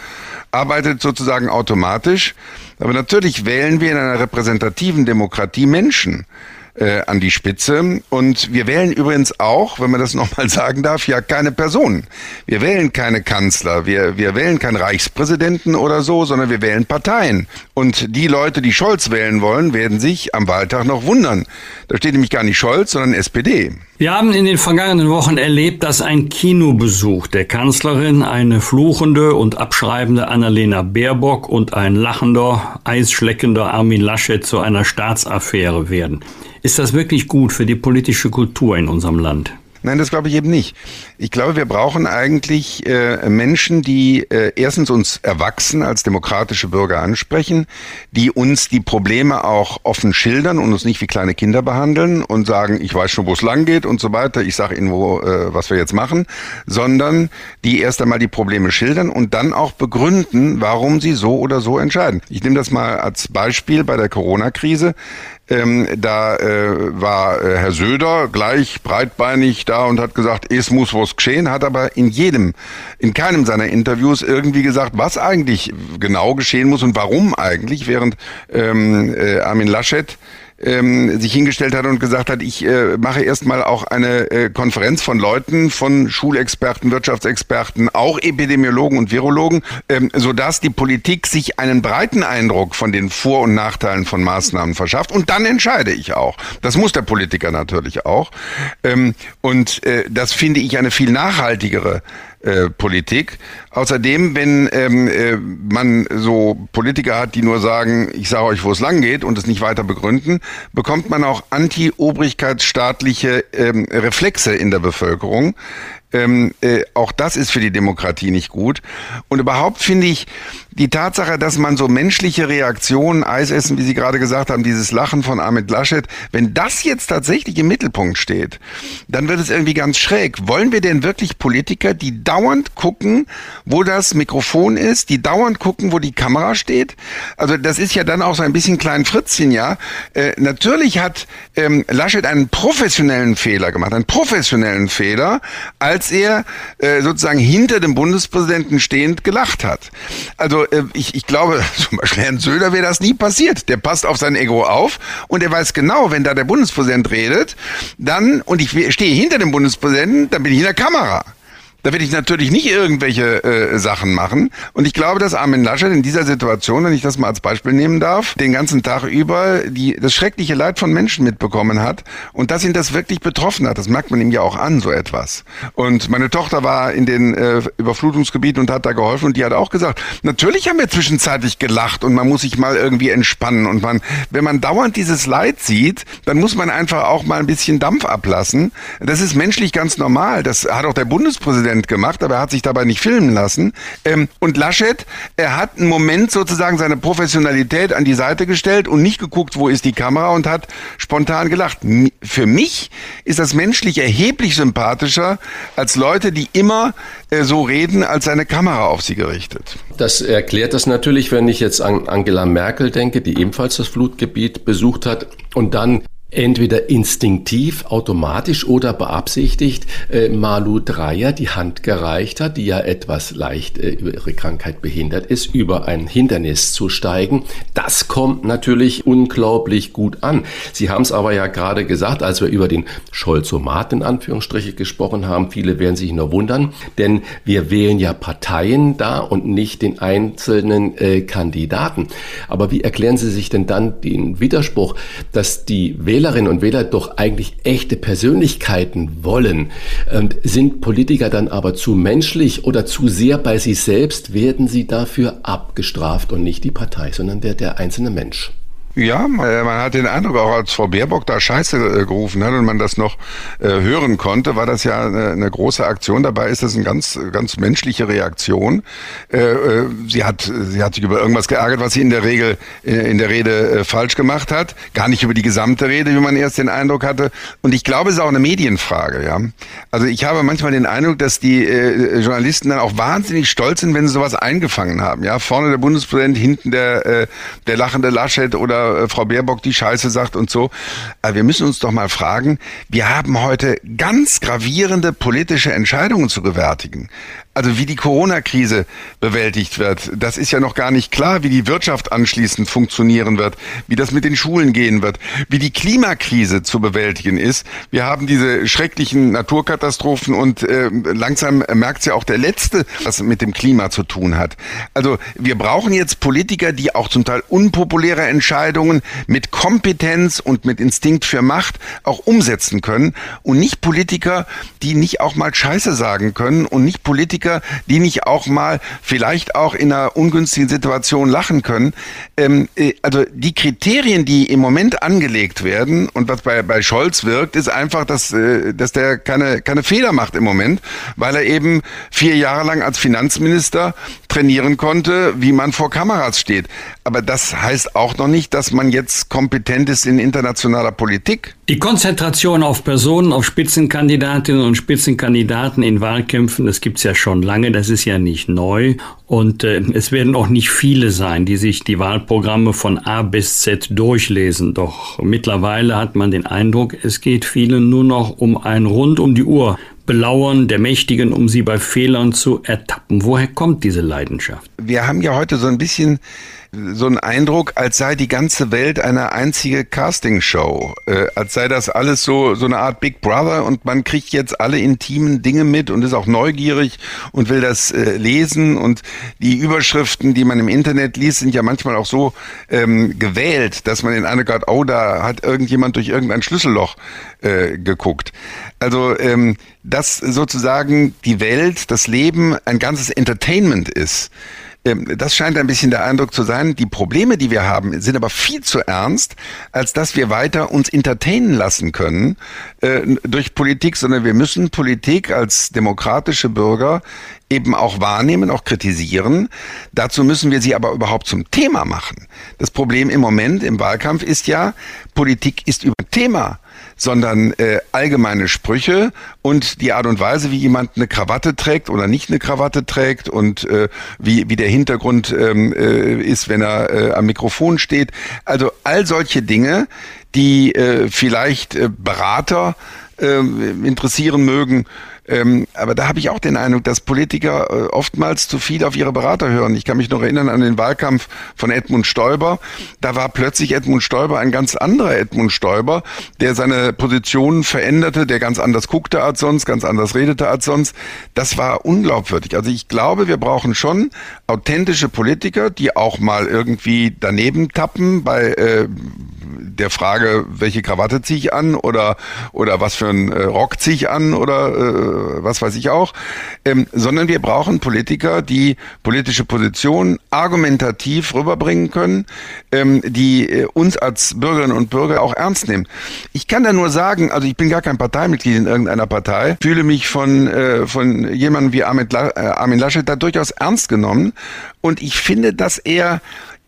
arbeitet sozusagen automatisch. Aber natürlich wählen wir in einer repräsentativen Demokratie Menschen äh, an die Spitze. Und wir wählen übrigens auch, wenn man das nochmal sagen darf, ja keine Personen. Wir wählen keine Kanzler, wir, wir wählen keinen Reichspräsidenten oder so, sondern wir wählen Parteien. Und die Leute, die Scholz wählen wollen, werden sich am Wahltag noch wundern. Da steht nämlich gar nicht Scholz, sondern SPD. Wir haben in den vergangenen Wochen erlebt, dass ein Kinobesuch der Kanzlerin eine fluchende und abschreibende Annalena Baerbock und ein lachender, eisschleckender Armin Laschet zu einer Staatsaffäre werden. Ist das wirklich gut für die politische Kultur in unserem Land? Nein, das glaube ich eben nicht. Ich glaube, wir brauchen eigentlich äh, Menschen, die äh, erstens uns erwachsen als demokratische Bürger ansprechen, die uns die Probleme auch offen schildern und uns nicht wie kleine Kinder behandeln und sagen, ich weiß schon, wo es lang geht und so weiter, ich sage Ihnen, wo, äh, was wir jetzt machen, sondern die erst einmal die Probleme schildern und dann auch begründen, warum sie so oder so entscheiden. Ich nehme das mal als Beispiel bei der Corona-Krise. Ähm, da äh, war äh, Herr Söder gleich breitbeinig da und hat gesagt, es muss was geschehen, hat aber in jedem, in keinem seiner Interviews irgendwie gesagt, was eigentlich genau geschehen muss und warum eigentlich, während ähm, äh, Armin Laschet ähm, sich hingestellt hat und gesagt hat, ich äh, mache erstmal auch eine äh, Konferenz von Leuten, von Schulexperten, Wirtschaftsexperten, auch Epidemiologen und Virologen, ähm, sodass die Politik sich einen breiten Eindruck von den Vor- und Nachteilen von Maßnahmen verschafft. Und dann entscheide ich auch. Das muss der Politiker natürlich auch. Ähm, und äh, das finde ich eine viel nachhaltigere äh, Politik. Außerdem, wenn ähm, äh, man so Politiker hat, die nur sagen, ich sage euch, wo es lang geht und es nicht weiter begründen, bekommt man auch anti-obrigkeitsstaatliche ähm, Reflexe in der Bevölkerung. Ähm, äh, auch das ist für die Demokratie nicht gut. Und überhaupt finde ich die Tatsache, dass man so menschliche Reaktionen, Eisessen, wie Sie gerade gesagt haben, dieses Lachen von Ahmed Laschet, wenn das jetzt tatsächlich im Mittelpunkt steht, dann wird es irgendwie ganz schräg. Wollen wir denn wirklich Politiker, die dauernd gucken, wo das Mikrofon ist, die dauernd gucken, wo die Kamera steht? Also das ist ja dann auch so ein bisschen klein Fritzchen, ja. Äh, natürlich hat ähm, Laschet einen professionellen Fehler gemacht, einen professionellen Fehler, als er äh, sozusagen hinter dem Bundespräsidenten stehend gelacht hat. Also äh, ich, ich glaube, zum Beispiel Herrn Söder wäre das nie passiert. Der passt auf sein Ego auf und er weiß genau, wenn da der Bundespräsident redet, dann, und ich stehe hinter dem Bundespräsidenten, dann bin ich in der Kamera. Da werde ich natürlich nicht irgendwelche äh, Sachen machen. Und ich glaube, dass Armin Laschet in dieser Situation, wenn ich das mal als Beispiel nehmen darf, den ganzen Tag über die, das schreckliche Leid von Menschen mitbekommen hat und dass ihn das wirklich betroffen hat. Das merkt man ihm ja auch an, so etwas. Und meine Tochter war in den äh, Überflutungsgebieten und hat da geholfen und die hat auch gesagt, natürlich haben wir zwischenzeitlich gelacht und man muss sich mal irgendwie entspannen. Und man, wenn man dauernd dieses Leid sieht, dann muss man einfach auch mal ein bisschen Dampf ablassen. Das ist menschlich ganz normal. Das hat auch der Bundespräsident Präsident gemacht, aber er hat sich dabei nicht filmen lassen. Ähm, und Laschet, er hat einen Moment sozusagen seine Professionalität an die Seite gestellt und nicht geguckt, wo ist die Kamera und hat spontan gelacht. Für mich ist das menschlich erheblich sympathischer als Leute, die immer äh, so reden, als seine Kamera auf sie gerichtet. Das erklärt das natürlich, wenn ich jetzt an Angela Merkel denke, die ebenfalls das Flutgebiet besucht hat und dann entweder instinktiv, automatisch oder beabsichtigt äh, Malu Dreyer die Hand gereicht hat, die ja etwas leicht äh, über ihre Krankheit behindert ist, über ein Hindernis zu steigen. Das kommt natürlich unglaublich gut an. Sie haben es aber ja gerade gesagt, als wir über den Scholzomat in Anführungsstriche gesprochen haben. Viele werden sich nur wundern, denn wir wählen ja Parteien da und nicht den einzelnen äh, Kandidaten. Aber wie erklären Sie sich denn dann den Widerspruch, dass die Wähler Wählerinnen und Wähler doch eigentlich echte Persönlichkeiten wollen. Und sind Politiker dann aber zu menschlich oder zu sehr bei sich selbst, werden sie dafür abgestraft und nicht die Partei, sondern der, der einzelne Mensch. Ja, man hat den Eindruck, auch als Frau Baerbock da Scheiße äh, gerufen hat und man das noch äh, hören konnte, war das ja eine, große Aktion. Dabei ist das eine ganz, ganz menschliche Reaktion. Äh, äh, sie hat, sie hat sich über irgendwas geärgert, was sie in der Regel äh, in der Rede äh, falsch gemacht hat. Gar nicht über die gesamte Rede, wie man erst den Eindruck hatte. Und ich glaube, es ist auch eine Medienfrage. Ja, also ich habe manchmal den Eindruck, dass die äh, Journalisten dann auch wahnsinnig stolz sind, wenn sie sowas eingefangen haben. Ja, vorne der Bundespräsident, hinten der äh, der lachende Laschet oder äh, Frau Baerbock die Scheiße sagt und so. Aber wir müssen uns doch mal fragen, wir haben heute ganz gravierende politische Entscheidungen zu gewärtigen. Also wie die Corona-Krise bewältigt wird, das ist ja noch gar nicht klar, wie die Wirtschaft anschließend funktionieren wird, wie das mit den Schulen gehen wird, wie die Klimakrise zu bewältigen ist. Wir haben diese schrecklichen Naturkatastrophen und äh, langsam merkt ja auch der Letzte, was mit dem Klima zu tun hat. Also wir brauchen jetzt Politiker, die auch zum Teil unpopuläre Entscheidungen mit Kompetenz und mit Instinkt für Macht auch umsetzen können und nicht Politiker, die nicht auch mal Scheiße sagen können und nicht Politiker, Politiker, die nicht auch mal vielleicht auch in einer ungünstigen Situation lachen können. Ähm, äh, also die Kriterien, die im Moment angelegt werden und was bei, bei Scholz wirkt, ist einfach, dass, äh, dass der keine, keine Fehler macht im Moment, weil er eben vier Jahre lang als Finanzminister trainieren konnte, wie man vor Kameras steht. Aber das heißt auch noch nicht, dass man jetzt kompetent ist in internationaler Politik. Die Konzentration auf Personen, auf Spitzenkandidatinnen und Spitzenkandidaten in Wahlkämpfen, das gibt's ja schon lange, das ist ja nicht neu. Und äh, es werden auch nicht viele sein, die sich die Wahlprogramme von A bis Z durchlesen. Doch mittlerweile hat man den Eindruck, es geht vielen nur noch um ein rund um die Uhr Belauern der Mächtigen, um sie bei Fehlern zu ertappen. Woher kommt diese Leidenschaft? Wir haben ja heute so ein bisschen so einen Eindruck, als sei die ganze Welt eine einzige Castingshow, äh, als sei das alles so so eine Art Big Brother und man kriegt jetzt alle intimen Dinge mit und ist auch neugierig und will das äh, lesen und die Überschriften, die man im Internet liest, sind ja manchmal auch so ähm, gewählt, dass man in eine Gott, oh, da hat irgendjemand durch irgendein Schlüsselloch äh, geguckt. Also ähm, dass sozusagen die Welt, das Leben ein ganzes Entertainment ist das scheint ein bisschen der Eindruck zu sein. Die Probleme, die wir haben, sind aber viel zu ernst, als dass wir weiter uns entertainen lassen können äh, durch Politik, sondern wir müssen Politik als demokratische Bürger eben auch wahrnehmen, auch kritisieren. Dazu müssen wir sie aber überhaupt zum Thema machen. Das Problem im Moment im Wahlkampf ist ja, Politik ist über Thema sondern äh, allgemeine Sprüche und die Art und Weise, wie jemand eine Krawatte trägt oder nicht eine Krawatte trägt und äh, wie, wie der Hintergrund ähm, äh, ist, wenn er äh, am Mikrofon steht. Also all solche Dinge, die äh, vielleicht äh, Berater äh, interessieren mögen, ähm, aber da habe ich auch den Eindruck, dass Politiker äh, oftmals zu viel auf ihre Berater hören. Ich kann mich noch erinnern an den Wahlkampf von Edmund Stoiber. Da war plötzlich Edmund Stoiber ein ganz anderer Edmund Stoiber, der seine Positionen veränderte, der ganz anders guckte als sonst, ganz anders redete als sonst. Das war unglaubwürdig. Also ich glaube, wir brauchen schon authentische Politiker, die auch mal irgendwie daneben tappen bei äh, der Frage, welche Krawatte ziehe ich an oder oder was für einen äh, Rock ziehe ich an oder äh, was weiß ich auch, ähm, sondern wir brauchen Politiker, die politische Positionen argumentativ rüberbringen können, ähm, die äh, uns als Bürgerinnen und Bürger auch ernst nehmen. Ich kann da nur sagen, also ich bin gar kein Parteimitglied in irgendeiner Partei, fühle mich von äh, von jemandem wie Armin, äh, Armin Laschet da durchaus ernst genommen und ich finde, dass er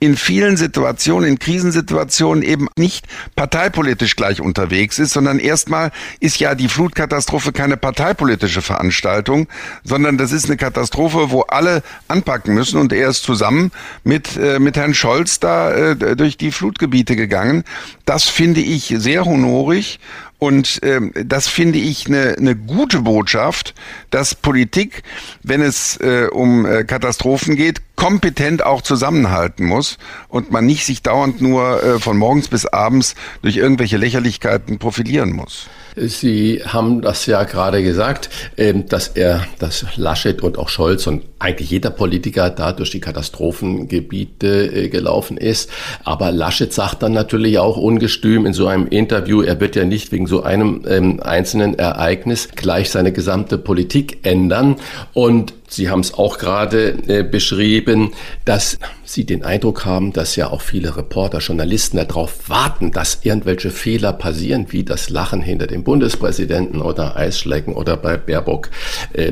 in vielen Situationen, in Krisensituationen eben nicht parteipolitisch gleich unterwegs ist, sondern erstmal ist ja die Flutkatastrophe keine parteipolitische Veranstaltung, sondern das ist eine Katastrophe, wo alle anpacken müssen und er ist zusammen mit, äh, mit Herrn Scholz da äh, durch die Flutgebiete gegangen. Das finde ich sehr honorig und ähm, das finde ich eine, eine gute Botschaft, dass Politik, wenn es äh, um äh, Katastrophen geht, kompetent auch zusammenhalten muss und man nicht sich dauernd nur äh, von morgens bis abends durch irgendwelche Lächerlichkeiten profilieren muss. Sie haben das ja gerade gesagt, ähm, dass er, dass Laschet und auch Scholz und eigentlich jeder Politiker da durch die Katastrophengebiete äh, gelaufen ist. Aber Laschet sagt dann natürlich auch ungestüm in so einem Interview, er wird ja nicht wegen so einem ähm, einzelnen Ereignis gleich seine gesamte Politik ändern. Und Sie haben es auch gerade äh, beschrieben, dass Sie den Eindruck haben, dass ja auch viele Reporter, Journalisten darauf warten, dass irgendwelche Fehler passieren, wie das Lachen hinter dem Bundespräsidenten oder Eisschlecken oder bei Baerbock äh,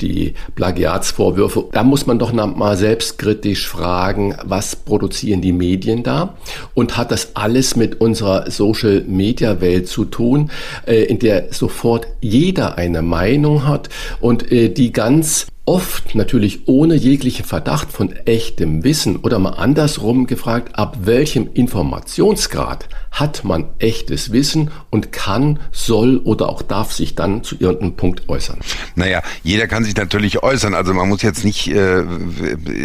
die Plagiatsvorwürfe. Da muss man doch mal selbstkritisch fragen, was produzieren die Medien da? Und hat das alles mit unserer Social-Media-Welt zu tun, äh, in der sofort jeder eine Meinung hat und äh, die ganz oft natürlich ohne jeglichen Verdacht von echtem Wissen oder mal andersrum gefragt, ab welchem Informationsgrad hat man echtes Wissen und kann, soll oder auch darf sich dann zu irgendeinem Punkt äußern. Naja, jeder kann sich natürlich äußern. Also man muss jetzt nicht äh,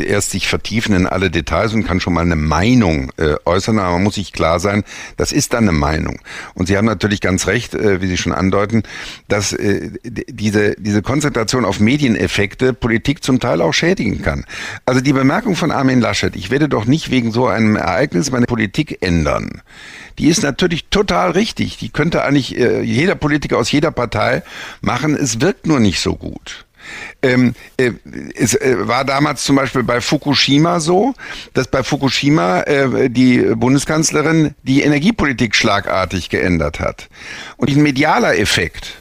erst sich vertiefen in alle Details und kann schon mal eine Meinung äh, äußern, aber man muss sich klar sein, das ist dann eine Meinung. Und Sie haben natürlich ganz recht, äh, wie Sie schon andeuten, dass äh, diese, diese Konzentration auf Medieneffekte Politik zum Teil auch schädigen kann. Also die Bemerkung von Armin Laschet, ich werde doch nicht wegen so einem Ereignis meine Politik ändern die ist natürlich total richtig. Die könnte eigentlich äh, jeder Politiker aus jeder Partei machen. Es wirkt nur nicht so gut. Ähm, äh, es äh, war damals zum Beispiel bei Fukushima so, dass bei Fukushima äh, die Bundeskanzlerin die Energiepolitik schlagartig geändert hat. Und ein medialer Effekt,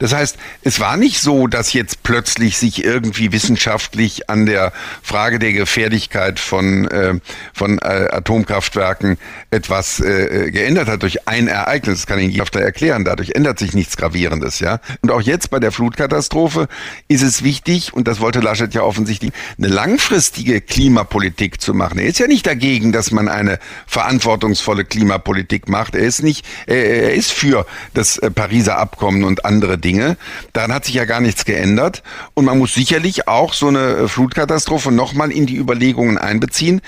das heißt, es war nicht so, dass jetzt plötzlich sich irgendwie wissenschaftlich an der Frage der Gefährlichkeit von, äh, von äh, Atomkraftwerken etwas äh, geändert hat durch ein Ereignis. Das kann Ihnen jeder erklären. Dadurch ändert sich nichts Gravierendes, ja. Und auch jetzt bei der Flutkatastrophe ist es wichtig, und das wollte Laschet ja offensichtlich, eine langfristige Klimapolitik zu machen. Er ist ja nicht dagegen, dass man eine verantwortungsvolle Klimapolitik macht. Er ist nicht, er ist für das äh, Pariser Abkommen und andere Dinge. Dinge. Daran hat sich ja gar nichts geändert. Und man muss sicherlich auch so eine Flutkatastrophe nochmal in die Überlegungen einbeziehen.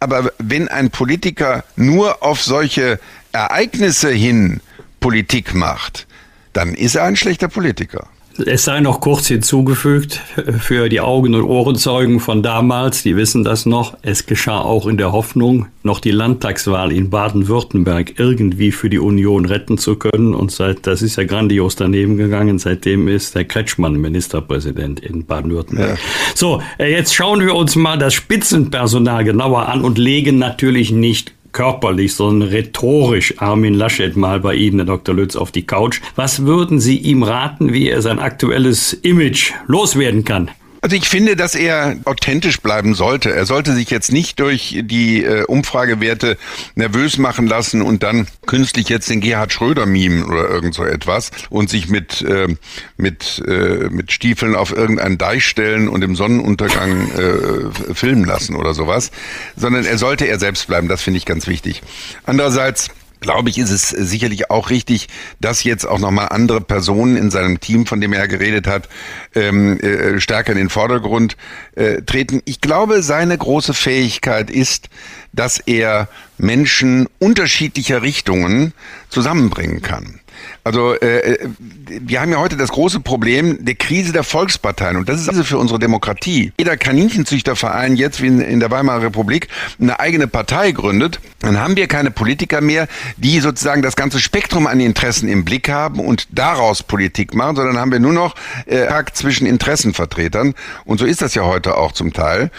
Aber wenn ein Politiker nur auf solche Ereignisse hin Politik macht, dann ist er ein schlechter Politiker. Es sei noch kurz hinzugefügt, für die Augen- und Ohrenzeugen von damals, die wissen das noch, es geschah auch in der Hoffnung, noch die Landtagswahl in Baden-Württemberg irgendwie für die Union retten zu können. Und seit, das ist ja grandios daneben gegangen. Seitdem ist der Kretschmann Ministerpräsident in Baden-Württemberg. Ja. So, äh, jetzt schauen wir uns mal das Spitzenpersonal genauer an und legen natürlich nicht körperlich, sondern rhetorisch Armin Laschet mal bei Ihnen, Herr Dr. Lütz, auf die Couch. Was würden Sie ihm raten, wie er sein aktuelles Image loswerden kann? Also ich finde, dass er authentisch bleiben sollte. Er sollte sich jetzt nicht durch die äh, Umfragewerte nervös machen lassen und dann künstlich jetzt den Gerhard Schröder mimen oder irgend so etwas und sich mit äh, mit äh, mit Stiefeln auf irgendeinen Deich stellen und im Sonnenuntergang äh, filmen lassen oder sowas, sondern er sollte er selbst bleiben. Das finde ich ganz wichtig. Andererseits glaube ich, ist es sicherlich auch richtig, dass jetzt auch nochmal andere Personen in seinem Team, von dem er geredet hat, ähm, äh, stärker in den Vordergrund äh, treten. Ich glaube, seine große Fähigkeit ist, dass er Menschen unterschiedlicher Richtungen zusammenbringen kann. Also äh, wir haben ja heute das große Problem der Krise der Volksparteien und das ist also für unsere Demokratie. Jeder Kaninchenzüchterverein jetzt wie in, in der Weimarer Republik eine eigene Partei gründet, dann haben wir keine Politiker mehr, die sozusagen das ganze Spektrum an Interessen im Blick haben und daraus Politik machen, sondern haben wir nur noch äh, zwischen Interessenvertretern und so ist das ja heute auch zum Teil.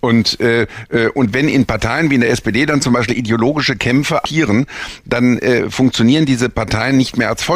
Und äh, äh, und wenn in Parteien wie in der SPD dann zum Beispiel ideologische Kämpfe agieren, dann äh, funktionieren diese Parteien nicht mehr als Volksparteien.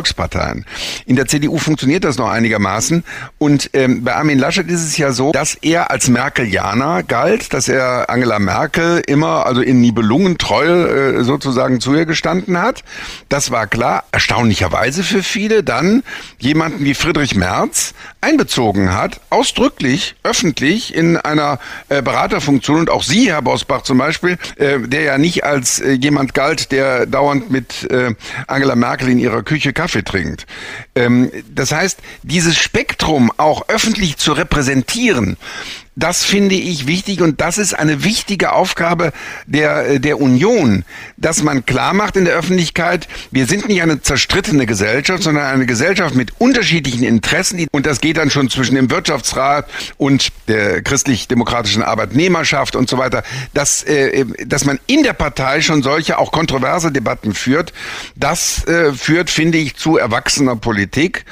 In der CDU funktioniert das noch einigermaßen. Und ähm, bei Armin Laschet ist es ja so, dass er als Merkelianer galt, dass er Angela Merkel immer, also in Nibelungen treu äh, sozusagen zu ihr gestanden hat. Das war klar. Erstaunlicherweise für viele dann jemanden wie Friedrich Merz einbezogen hat, ausdrücklich, öffentlich in einer äh, Beraterfunktion. Und auch Sie, Herr Bosbach zum Beispiel, äh, der ja nicht als äh, jemand galt, der dauernd mit äh, Angela Merkel in ihrer Küche Kaffee trinkt. Ähm, das heißt, dieses Spektrum auch öffentlich zu repräsentieren, das finde ich wichtig und das ist eine wichtige Aufgabe der, der Union, dass man klar macht in der Öffentlichkeit, wir sind nicht eine zerstrittene Gesellschaft, sondern eine Gesellschaft mit unterschiedlichen Interessen und das geht dann schon zwischen dem Wirtschaftsrat und der christlich-demokratischen Arbeitnehmerschaft und so weiter, dass, äh, dass man in der Partei schon solche auch kontroverse Debatten führt, das äh, führt, finde ich, zu erwachsener Politik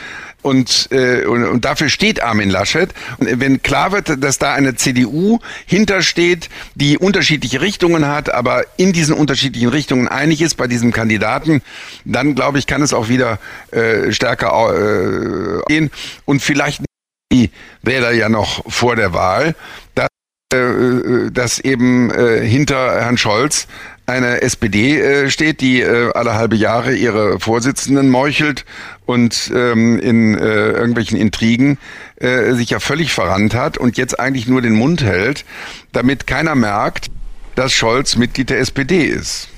und, äh, und, und dafür steht Armin Laschet. Und wenn klar wird, dass da eine CDU hintersteht, die unterschiedliche Richtungen hat, aber in diesen unterschiedlichen Richtungen einig ist bei diesem Kandidaten, dann glaube ich, kann es auch wieder äh, stärker äh, gehen und vielleicht die Wähler ja noch vor der Wahl, dass, äh, dass eben äh, hinter Herrn Scholz eine SPD äh, steht, die äh, alle halbe Jahre ihre Vorsitzenden meuchelt und ähm, in äh, irgendwelchen Intrigen äh, sich ja völlig verrannt hat und jetzt eigentlich nur den Mund hält, damit keiner merkt, dass Scholz Mitglied der SPD ist.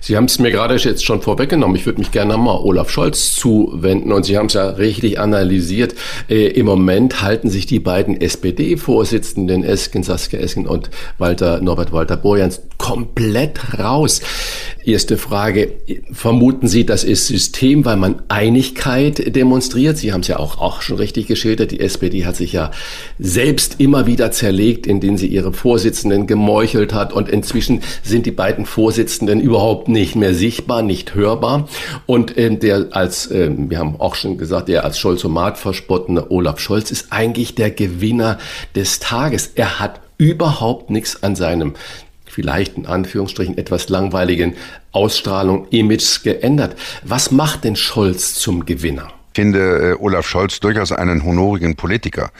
Sie haben es mir gerade jetzt schon vorweggenommen. Ich würde mich gerne mal Olaf Scholz zuwenden und Sie haben es ja richtig analysiert. Äh, Im Moment halten sich die beiden SPD-Vorsitzenden Esken, Saskia Esken und Walter, Norbert Walter Borjans komplett raus. Erste Frage. Vermuten Sie, das ist System, weil man Einigkeit demonstriert? Sie haben es ja auch, auch schon richtig geschildert. Die SPD hat sich ja selbst immer wieder zerlegt, indem sie ihre Vorsitzenden gemeuchelt hat. Und inzwischen sind die beiden Vorsitzenden überhaupt nicht mehr sichtbar, nicht hörbar. Und äh, der als, äh, wir haben auch schon gesagt, der als Scholzomat verspottene Olaf Scholz ist eigentlich der Gewinner des Tages. Er hat überhaupt nichts an seinem vielleicht in Anführungsstrichen etwas langweiligen Ausstrahlung, Image geändert. Was macht denn Scholz zum Gewinner? Ich finde äh, Olaf Scholz durchaus einen honorigen Politiker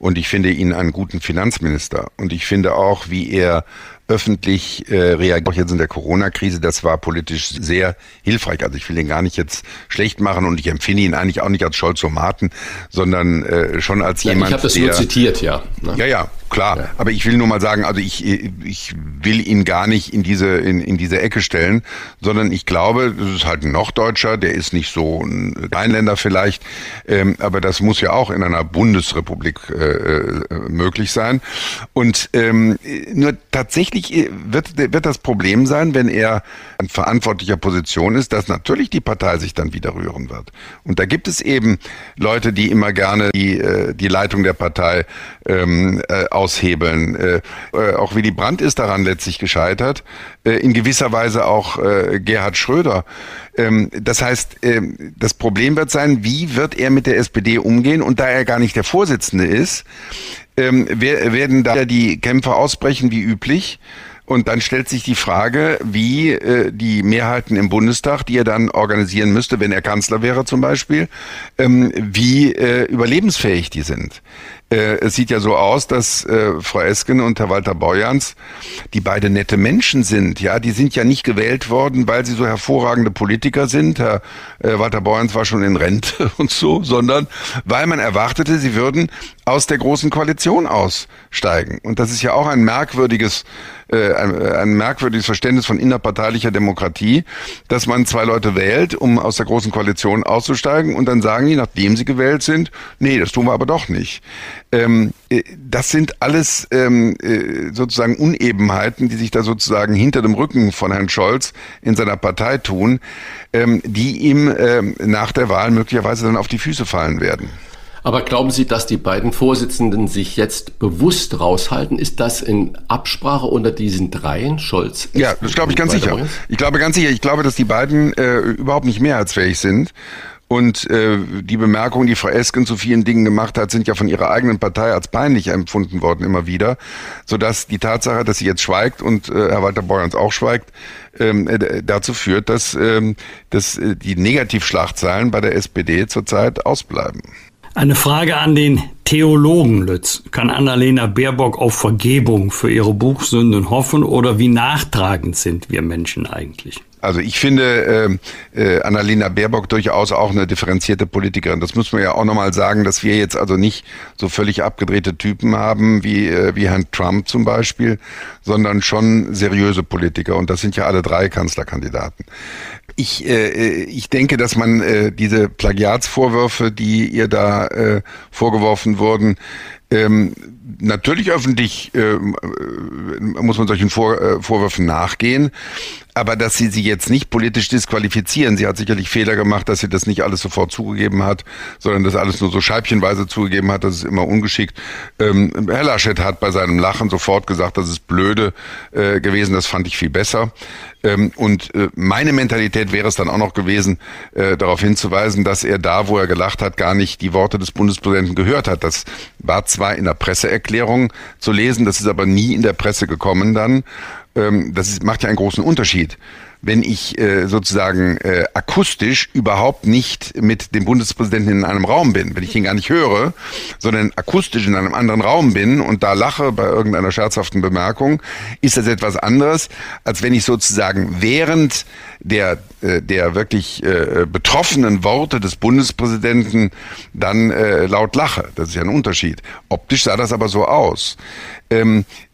und ich finde ihn einen guten Finanzminister und ich finde auch, wie er öffentlich äh, reagiert, auch jetzt in der Corona-Krise, das war politisch sehr hilfreich. Also ich will ihn gar nicht jetzt schlecht machen und ich empfinde ihn eigentlich auch nicht als Scholz-Somaten, sondern äh, schon als ja, jemand, Ich habe das der, nur zitiert, ja. Ne? Ja, ja, klar. Ja. Aber ich will nur mal sagen, also ich, ich will ihn gar nicht in diese, in, in diese Ecke stellen, sondern ich glaube, das ist halt ein Norddeutscher, der ist nicht so ein Rheinländer vielleicht, ähm, aber das muss ja auch in einer Bundesrepublik äh, äh, möglich sein. Und ähm, nur tatsächlich äh, wird, wird das Problem sein, wenn er an verantwortlicher Position ist, dass natürlich die Partei sich dann wieder rühren wird. Und da gibt es eben Leute, die immer gerne die, äh, die Leitung der Partei ähm, äh, aushebeln. Äh, äh auch Willy Brandt ist daran letztlich gescheitert. Äh, in gewisser Weise auch äh, Gerhard Schröder. Ähm, das heißt, ähm, das Problem wird sein, wie wird er mit der SPD umgehen? Und da er gar nicht der Vorsitzende ist, ähm, werden da die Kämpfe ausbrechen wie üblich. Und dann stellt sich die Frage, wie äh, die Mehrheiten im Bundestag, die er dann organisieren müsste, wenn er Kanzler wäre zum Beispiel, ähm, wie äh, überlebensfähig die sind. Äh, es sieht ja so aus, dass äh, Frau Esken und Herr Walter Borjans, die beide nette Menschen sind, ja, die sind ja nicht gewählt worden, weil sie so hervorragende Politiker sind. Herr äh, Walter Borjans war schon in Rente und so, sondern weil man erwartete, sie würden aus der großen Koalition aussteigen. Und das ist ja auch ein merkwürdiges äh, ein, ein merkwürdiges Verständnis von innerparteilicher Demokratie, dass man zwei Leute wählt, um aus der großen Koalition auszusteigen und dann sagen die, nachdem sie gewählt sind, nee, das tun wir aber doch nicht. Ähm, äh, das sind alles ähm, äh, sozusagen Unebenheiten, die sich da sozusagen hinter dem Rücken von Herrn Scholz in seiner Partei tun, ähm, die ihm ähm, nach der Wahl möglicherweise dann auf die Füße fallen werden. Aber glauben Sie, dass die beiden Vorsitzenden sich jetzt bewusst raushalten? Ist das in Absprache unter diesen dreien, Scholz? Ja, das glaube ich ganz sicher. Ich glaube ganz sicher. Ich glaube, dass die beiden äh, überhaupt nicht mehrheitsfähig sind. Und äh, die Bemerkungen, die Frau Esken zu vielen Dingen gemacht hat, sind ja von ihrer eigenen Partei als peinlich empfunden worden immer wieder, sodass die Tatsache, dass sie jetzt schweigt und äh, Herr Walter Borjans auch schweigt, ähm, äh, dazu führt, dass, ähm, dass äh, die Negativschlagzeilen bei der SPD zurzeit ausbleiben. Eine Frage an den Theologen, Lütz. Kann Annalena Baerbock auf Vergebung für ihre Buchsünden hoffen oder wie nachtragend sind wir Menschen eigentlich? Also ich finde äh, äh, Annalena Baerbock durchaus auch eine differenzierte Politikerin. Das muss man ja auch nochmal sagen, dass wir jetzt also nicht so völlig abgedrehte Typen haben wie, äh, wie Herrn Trump zum Beispiel, sondern schon seriöse Politiker. Und das sind ja alle drei Kanzlerkandidaten. Ich, äh, äh ich denke, dass man äh, diese Plagiatsvorwürfe, die ihr da äh, vorgeworfen wurden, ähm, natürlich öffentlich äh, muss man solchen Vor, äh, Vorwürfen nachgehen, aber dass sie sie jetzt nicht politisch disqualifizieren. Sie hat sicherlich Fehler gemacht, dass sie das nicht alles sofort zugegeben hat, sondern das alles nur so scheibchenweise zugegeben hat. Das ist immer ungeschickt. Ähm, Herr Laschet hat bei seinem Lachen sofort gesagt, das ist blöde äh, gewesen. Das fand ich viel besser. Ähm, und äh, meine Mentalität wäre es dann auch noch gewesen, äh, darauf hinzuweisen, dass er da, wo er gelacht hat, gar nicht die Worte des Bundespräsidenten gehört hat. Das war zwar in der Presseerklärung zu lesen, das ist aber nie in der Presse gekommen dann. Ähm, das ist, macht ja einen großen Unterschied wenn ich äh, sozusagen äh, akustisch überhaupt nicht mit dem Bundespräsidenten in einem Raum bin, wenn ich ihn gar nicht höre, sondern akustisch in einem anderen Raum bin und da lache bei irgendeiner scherzhaften Bemerkung, ist das etwas anderes, als wenn ich sozusagen während der, äh, der wirklich äh, betroffenen Worte des Bundespräsidenten dann äh, laut lache. Das ist ja ein Unterschied. Optisch sah das aber so aus. Ähm, äh,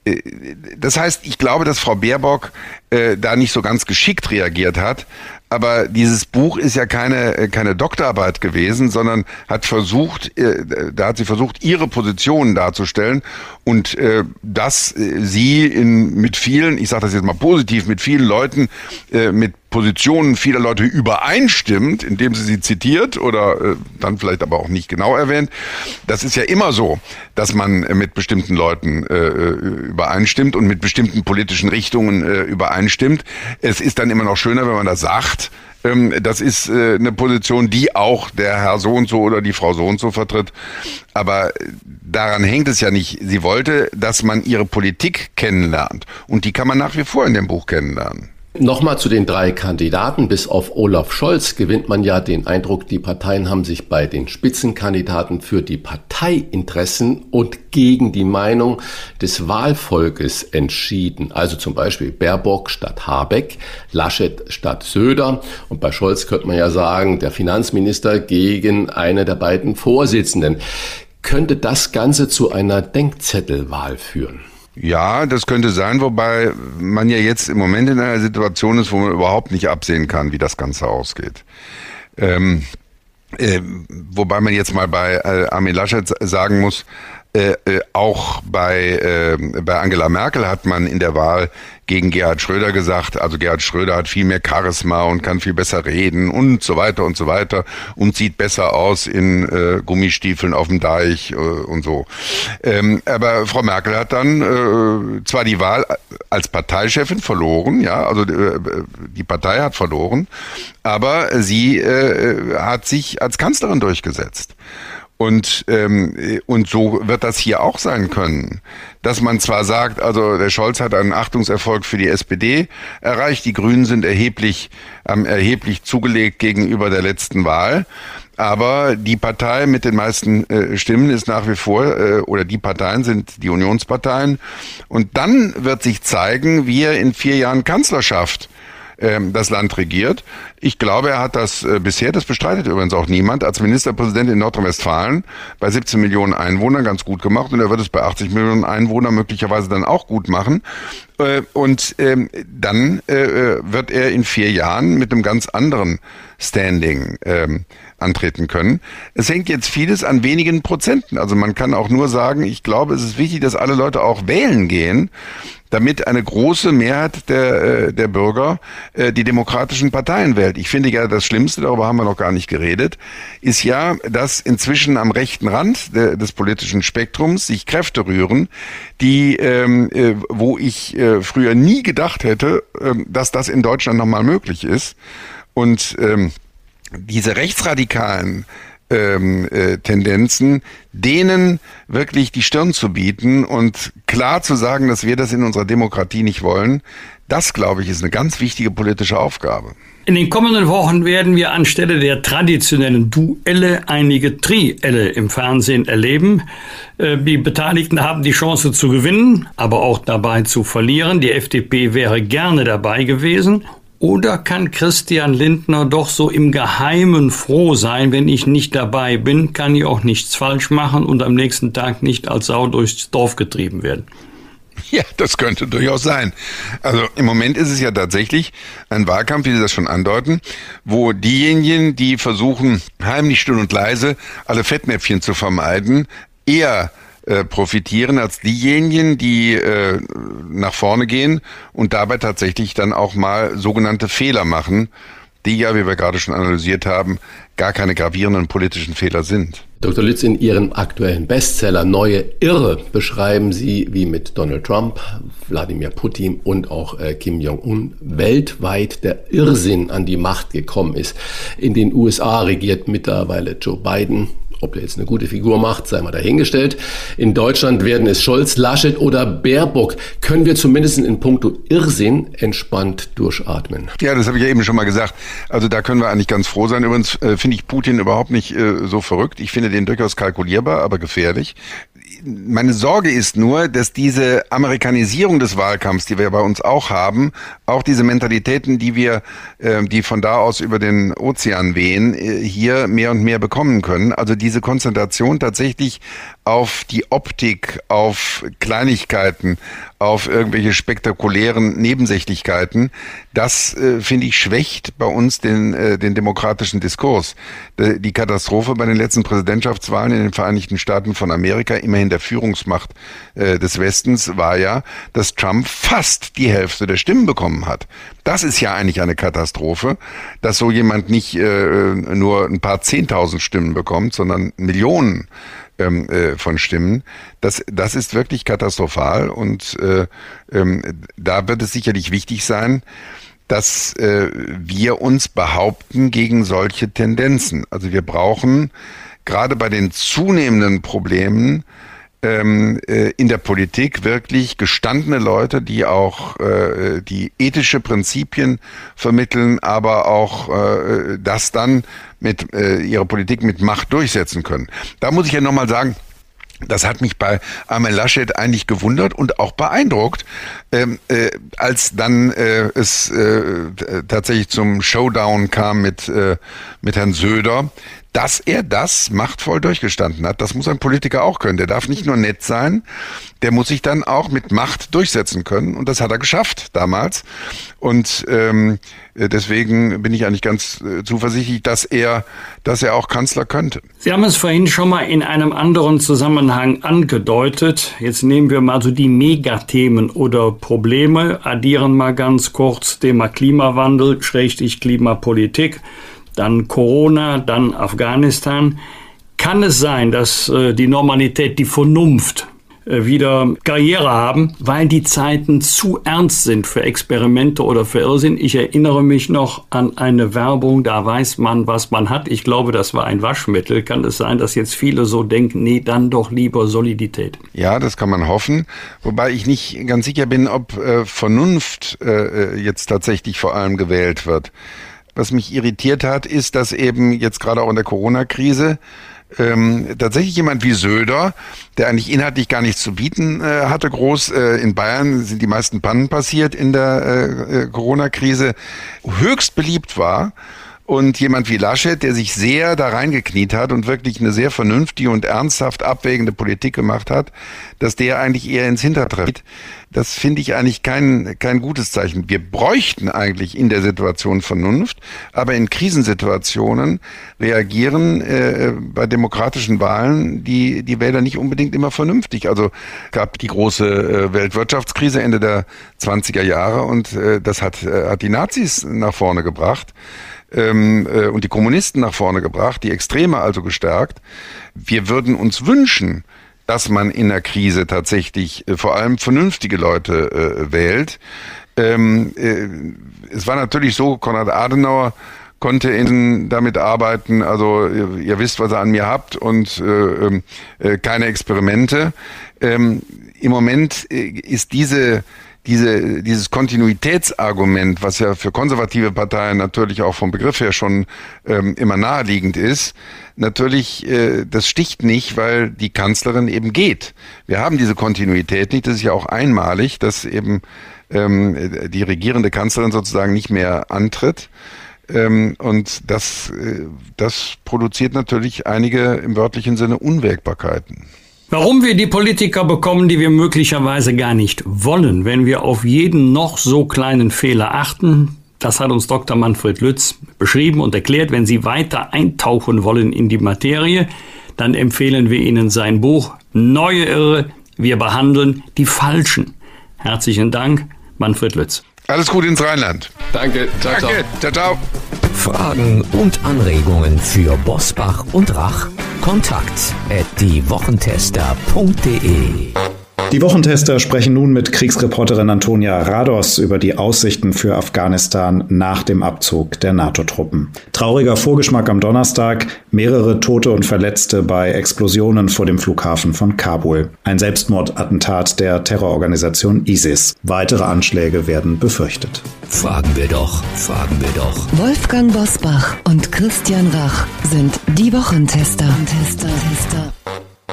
das heißt, ich glaube, dass Frau Baerbock äh, da nicht so ganz geschickt reagiert hat. Aber dieses Buch ist ja keine, äh, keine Doktorarbeit gewesen, sondern hat versucht, äh, da hat sie versucht, ihre Positionen darzustellen und äh, dass äh, sie in, mit vielen, ich sage das jetzt mal positiv, mit vielen Leuten, äh, mit Positionen vieler Leute übereinstimmt, indem sie sie zitiert oder äh, dann vielleicht aber auch nicht genau erwähnt. Das ist ja immer so, dass man äh, mit bestimmten Leuten äh, äh, übereinstimmt und mit bestimmten politischen Richtungen äh, übereinstimmt. Es ist dann immer noch schöner, wenn man das sagt. Ähm, das ist äh, eine Position, die auch der Herr so und so oder die Frau so und so vertritt. Aber daran hängt es ja nicht. Sie wollte, dass man ihre Politik kennenlernt. Und die kann man nach wie vor in dem Buch kennenlernen. Nochmal zu den drei Kandidaten. Bis auf Olaf Scholz gewinnt man ja den Eindruck, die Parteien haben sich bei den Spitzenkandidaten für die Parteiinteressen und gegen die Meinung des Wahlvolkes entschieden. Also zum Beispiel Baerbock statt Habeck, Laschet statt Söder. Und bei Scholz könnte man ja sagen, der Finanzminister gegen eine der beiden Vorsitzenden. Könnte das Ganze zu einer Denkzettelwahl führen? Ja, das könnte sein, wobei man ja jetzt im Moment in einer Situation ist, wo man überhaupt nicht absehen kann, wie das Ganze ausgeht. Ähm, äh, wobei man jetzt mal bei äh, Armin Laschet sagen muss, äh, äh, auch bei, äh, bei Angela Merkel hat man in der Wahl gegen Gerhard Schröder gesagt, also Gerhard Schröder hat viel mehr Charisma und kann viel besser reden und so weiter und so weiter und sieht besser aus in äh, Gummistiefeln auf dem Deich äh, und so. Ähm, aber Frau Merkel hat dann äh, zwar die Wahl als Parteichefin verloren, ja, also äh, die Partei hat verloren, aber sie äh, hat sich als Kanzlerin durchgesetzt. Und, ähm, und so wird das hier auch sein können. Dass man zwar sagt, also der Scholz hat einen Achtungserfolg für die SPD erreicht, die Grünen sind erheblich, ähm, erheblich zugelegt gegenüber der letzten Wahl. Aber die Partei mit den meisten äh, Stimmen ist nach wie vor, äh, oder die Parteien sind die Unionsparteien. Und dann wird sich zeigen, wie er in vier Jahren Kanzlerschaft ähm, das Land regiert. Ich glaube, er hat das äh, bisher, das bestreitet übrigens auch niemand, als Ministerpräsident in Nordrhein-Westfalen bei 17 Millionen Einwohnern ganz gut gemacht und er wird es bei 80 Millionen Einwohnern möglicherweise dann auch gut machen. Äh, und ähm, dann äh, äh, wird er in vier Jahren mit einem ganz anderen Standing ähm, antreten können. Es hängt jetzt vieles an wenigen Prozenten. Also man kann auch nur sagen, ich glaube, es ist wichtig, dass alle Leute auch wählen gehen, damit eine große Mehrheit der, äh, der Bürger äh, die demokratischen Parteien wählt. Ich finde ja, das Schlimmste, darüber haben wir noch gar nicht geredet, ist ja, dass inzwischen am rechten Rand des politischen Spektrums sich Kräfte rühren, die, ähm, äh, wo ich früher nie gedacht hätte, äh, dass das in Deutschland nochmal möglich ist. Und ähm, diese rechtsradikalen ähm, äh, Tendenzen, denen wirklich die Stirn zu bieten und klar zu sagen, dass wir das in unserer Demokratie nicht wollen, das, glaube ich, ist eine ganz wichtige politische Aufgabe. In den kommenden Wochen werden wir anstelle der traditionellen Duelle einige Trielle im Fernsehen erleben. Äh, die Beteiligten haben die Chance zu gewinnen, aber auch dabei zu verlieren. Die FDP wäre gerne dabei gewesen oder kann Christian Lindner doch so im Geheimen froh sein, wenn ich nicht dabei bin, kann ich auch nichts falsch machen und am nächsten Tag nicht als Sau durchs Dorf getrieben werden? Ja, das könnte durchaus sein. Also im Moment ist es ja tatsächlich ein Wahlkampf, wie Sie das schon andeuten, wo diejenigen, die versuchen, heimlich still und leise alle Fettnäpfchen zu vermeiden, eher äh, profitieren als diejenigen, die äh, nach vorne gehen und dabei tatsächlich dann auch mal sogenannte Fehler machen, die ja, wie wir gerade schon analysiert haben, gar keine gravierenden politischen Fehler sind. Dr. Lütz, in Ihrem aktuellen Bestseller Neue Irre beschreiben Sie, wie mit Donald Trump, Wladimir Putin und auch äh, Kim Jong-un weltweit der Irrsinn an die Macht gekommen ist. In den USA regiert mittlerweile Joe Biden ob der jetzt eine gute Figur macht, sei mal dahingestellt. In Deutschland werden es Scholz, Laschet oder Baerbock. Können wir zumindest in puncto Irrsinn entspannt durchatmen? Ja, das habe ich ja eben schon mal gesagt. Also da können wir eigentlich ganz froh sein. Übrigens äh, finde ich Putin überhaupt nicht äh, so verrückt. Ich finde den durchaus kalkulierbar, aber gefährlich meine Sorge ist nur, dass diese Amerikanisierung des Wahlkampfs, die wir bei uns auch haben, auch diese Mentalitäten, die wir, äh, die von da aus über den Ozean wehen, äh, hier mehr und mehr bekommen können. Also diese Konzentration tatsächlich auf die Optik, auf Kleinigkeiten, auf irgendwelche spektakulären Nebensächlichkeiten, das äh, finde ich schwächt bei uns den, äh, den demokratischen Diskurs. Die Katastrophe bei den letzten Präsidentschaftswahlen in den Vereinigten Staaten von Amerika, immerhin der Führungsmacht äh, des Westens, war ja, dass Trump fast die Hälfte der Stimmen bekommen hat. Das ist ja eigentlich eine Katastrophe, dass so jemand nicht äh, nur ein paar Zehntausend Stimmen bekommt, sondern Millionen ähm, äh, von Stimmen. Das, das ist wirklich katastrophal und äh, ähm, da wird es sicherlich wichtig sein, dass äh, wir uns behaupten gegen solche Tendenzen. Also wir brauchen gerade bei den zunehmenden Problemen ähm, äh, in der Politik wirklich gestandene Leute, die auch äh, die ethische Prinzipien vermitteln, aber auch äh, das dann mit äh, ihrer Politik mit Macht durchsetzen können. Da muss ich ja nochmal sagen, das hat mich bei Armin Laschet eigentlich gewundert und auch beeindruckt, ähm, äh, als dann äh, es äh, tatsächlich zum Showdown kam mit, äh, mit Herrn Söder dass er das machtvoll durchgestanden hat. Das muss ein Politiker auch können. Der darf nicht nur nett sein, der muss sich dann auch mit Macht durchsetzen können. Und das hat er geschafft damals. Und ähm, deswegen bin ich eigentlich ganz äh, zuversichtlich, dass er, dass er auch Kanzler könnte. Sie haben es vorhin schon mal in einem anderen Zusammenhang angedeutet. Jetzt nehmen wir mal so die Megathemen oder Probleme, addieren mal ganz kurz Thema Klimawandel, Schrägstrich Klimapolitik dann Corona, dann Afghanistan. Kann es sein, dass äh, die Normalität, die Vernunft äh, wieder Karriere haben, weil die Zeiten zu ernst sind für Experimente oder für Irrsinn. Ich erinnere mich noch an eine Werbung, da weiß man, was man hat. Ich glaube, das war ein Waschmittel. Kann es sein, dass jetzt viele so denken, nee, dann doch lieber Solidität? Ja, das kann man hoffen. Wobei ich nicht ganz sicher bin, ob äh, Vernunft äh, jetzt tatsächlich vor allem gewählt wird. Was mich irritiert hat, ist, dass eben jetzt gerade auch in der Corona-Krise ähm, tatsächlich jemand wie Söder, der eigentlich inhaltlich gar nichts zu bieten äh, hatte, groß äh, in Bayern sind die meisten Pannen passiert in der äh, äh Corona-Krise, höchst beliebt war und jemand wie Laschet, der sich sehr da reingekniet hat und wirklich eine sehr vernünftige und ernsthaft abwägende Politik gemacht hat, dass der eigentlich eher ins Hintertreffen. Das finde ich eigentlich kein, kein gutes Zeichen. Wir bräuchten eigentlich in der Situation Vernunft, aber in Krisensituationen reagieren äh, bei demokratischen Wahlen die, die Wähler nicht unbedingt immer vernünftig. Also gab die große äh, Weltwirtschaftskrise Ende der 20er Jahre und äh, das hat, äh, hat die Nazis nach vorne gebracht ähm, äh, und die Kommunisten nach vorne gebracht, die Extreme also gestärkt. Wir würden uns wünschen, dass man in der Krise tatsächlich äh, vor allem vernünftige Leute äh, wählt. Ähm, äh, es war natürlich so, Konrad Adenauer konnte in, damit arbeiten, also ihr, ihr, wisst, was ihr an mir habt und äh, ähm, äh, keine Experimente. Ähm, Im Moment äh, ist diese diese, dieses Kontinuitätsargument, was ja für konservative Parteien natürlich auch vom Begriff her schon ähm, immer naheliegend ist, natürlich, äh, das sticht nicht, weil die Kanzlerin eben geht. Wir haben diese Kontinuität nicht. Das ist ja auch einmalig, dass eben ähm, die regierende Kanzlerin sozusagen nicht mehr antritt. Ähm, und das, äh, das produziert natürlich einige im wörtlichen Sinne Unwägbarkeiten. Warum wir die Politiker bekommen, die wir möglicherweise gar nicht wollen, wenn wir auf jeden noch so kleinen Fehler achten, das hat uns Dr. Manfred Lütz beschrieben und erklärt. Wenn Sie weiter eintauchen wollen in die Materie, dann empfehlen wir Ihnen sein Buch neue Irre, wir behandeln die Falschen. Herzlichen Dank, Manfred Lütz. Alles Gute ins Rheinland. Danke. Ciao, Danke. Ciao, ciao. Fragen und Anregungen für Bosbach und Rach? Kontakt at diewochentester.de Die Wochentester sprechen nun mit Kriegsreporterin Antonia Rados über die Aussichten für Afghanistan nach dem Abzug der NATO-Truppen. Trauriger Vorgeschmack am Donnerstag, mehrere Tote und Verletzte bei Explosionen vor dem Flughafen von Kabul. Ein Selbstmordattentat der Terrororganisation ISIS. Weitere Anschläge werden befürchtet. Fragen wir doch, fragen wir doch. Wolfgang Bosbach und Christian Rach sind die Wochentester. Tester, Tester.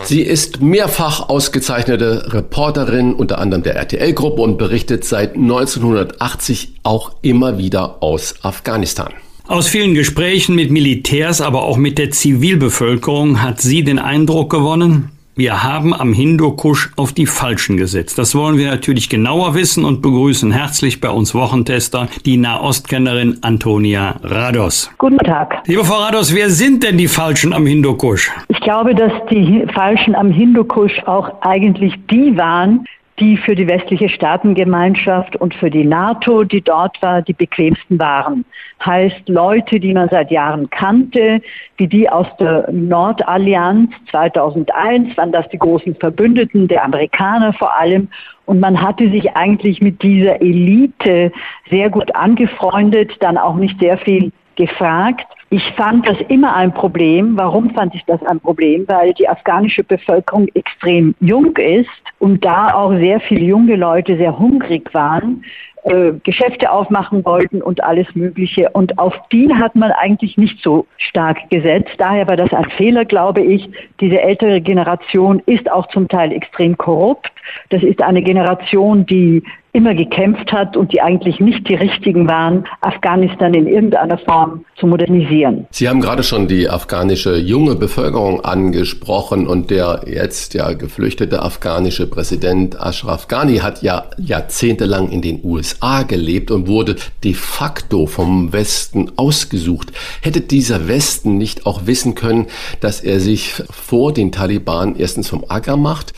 Sie ist mehrfach ausgezeichnete Reporterin unter anderem der RTL-Gruppe und berichtet seit 1980 auch immer wieder aus Afghanistan. Aus vielen Gesprächen mit Militärs, aber auch mit der Zivilbevölkerung hat sie den Eindruck gewonnen, wir haben am Hindukusch auf die Falschen gesetzt. Das wollen wir natürlich genauer wissen und begrüßen herzlich bei uns Wochentester die Nahostkennerin Antonia Rados. Guten Tag. Liebe Frau Rados, wer sind denn die Falschen am Hindukusch? Ich glaube, dass die Falschen am Hindukusch auch eigentlich die waren, die für die westliche Staatengemeinschaft und für die NATO, die dort war, die bequemsten waren. Heißt Leute, die man seit Jahren kannte, wie die aus der Nordallianz 2001, waren das die großen Verbündeten der Amerikaner vor allem. Und man hatte sich eigentlich mit dieser Elite sehr gut angefreundet, dann auch nicht sehr viel gefragt. Ich fand das immer ein Problem. Warum fand ich das ein Problem? Weil die afghanische Bevölkerung extrem jung ist und da auch sehr viele junge Leute sehr hungrig waren, äh, Geschäfte aufmachen wollten und alles Mögliche. Und auf die hat man eigentlich nicht so stark gesetzt. Daher war das ein Fehler, glaube ich. Diese ältere Generation ist auch zum Teil extrem korrupt. Das ist eine Generation, die immer gekämpft hat und die eigentlich nicht die richtigen waren, Afghanistan in irgendeiner Form zu modernisieren. Sie haben gerade schon die afghanische junge Bevölkerung angesprochen und der jetzt ja geflüchtete afghanische Präsident Ashraf Ghani hat ja jahrzehntelang in den USA gelebt und wurde de facto vom Westen ausgesucht. Hätte dieser Westen nicht auch wissen können, dass er sich vor den Taliban erstens vom Acker macht,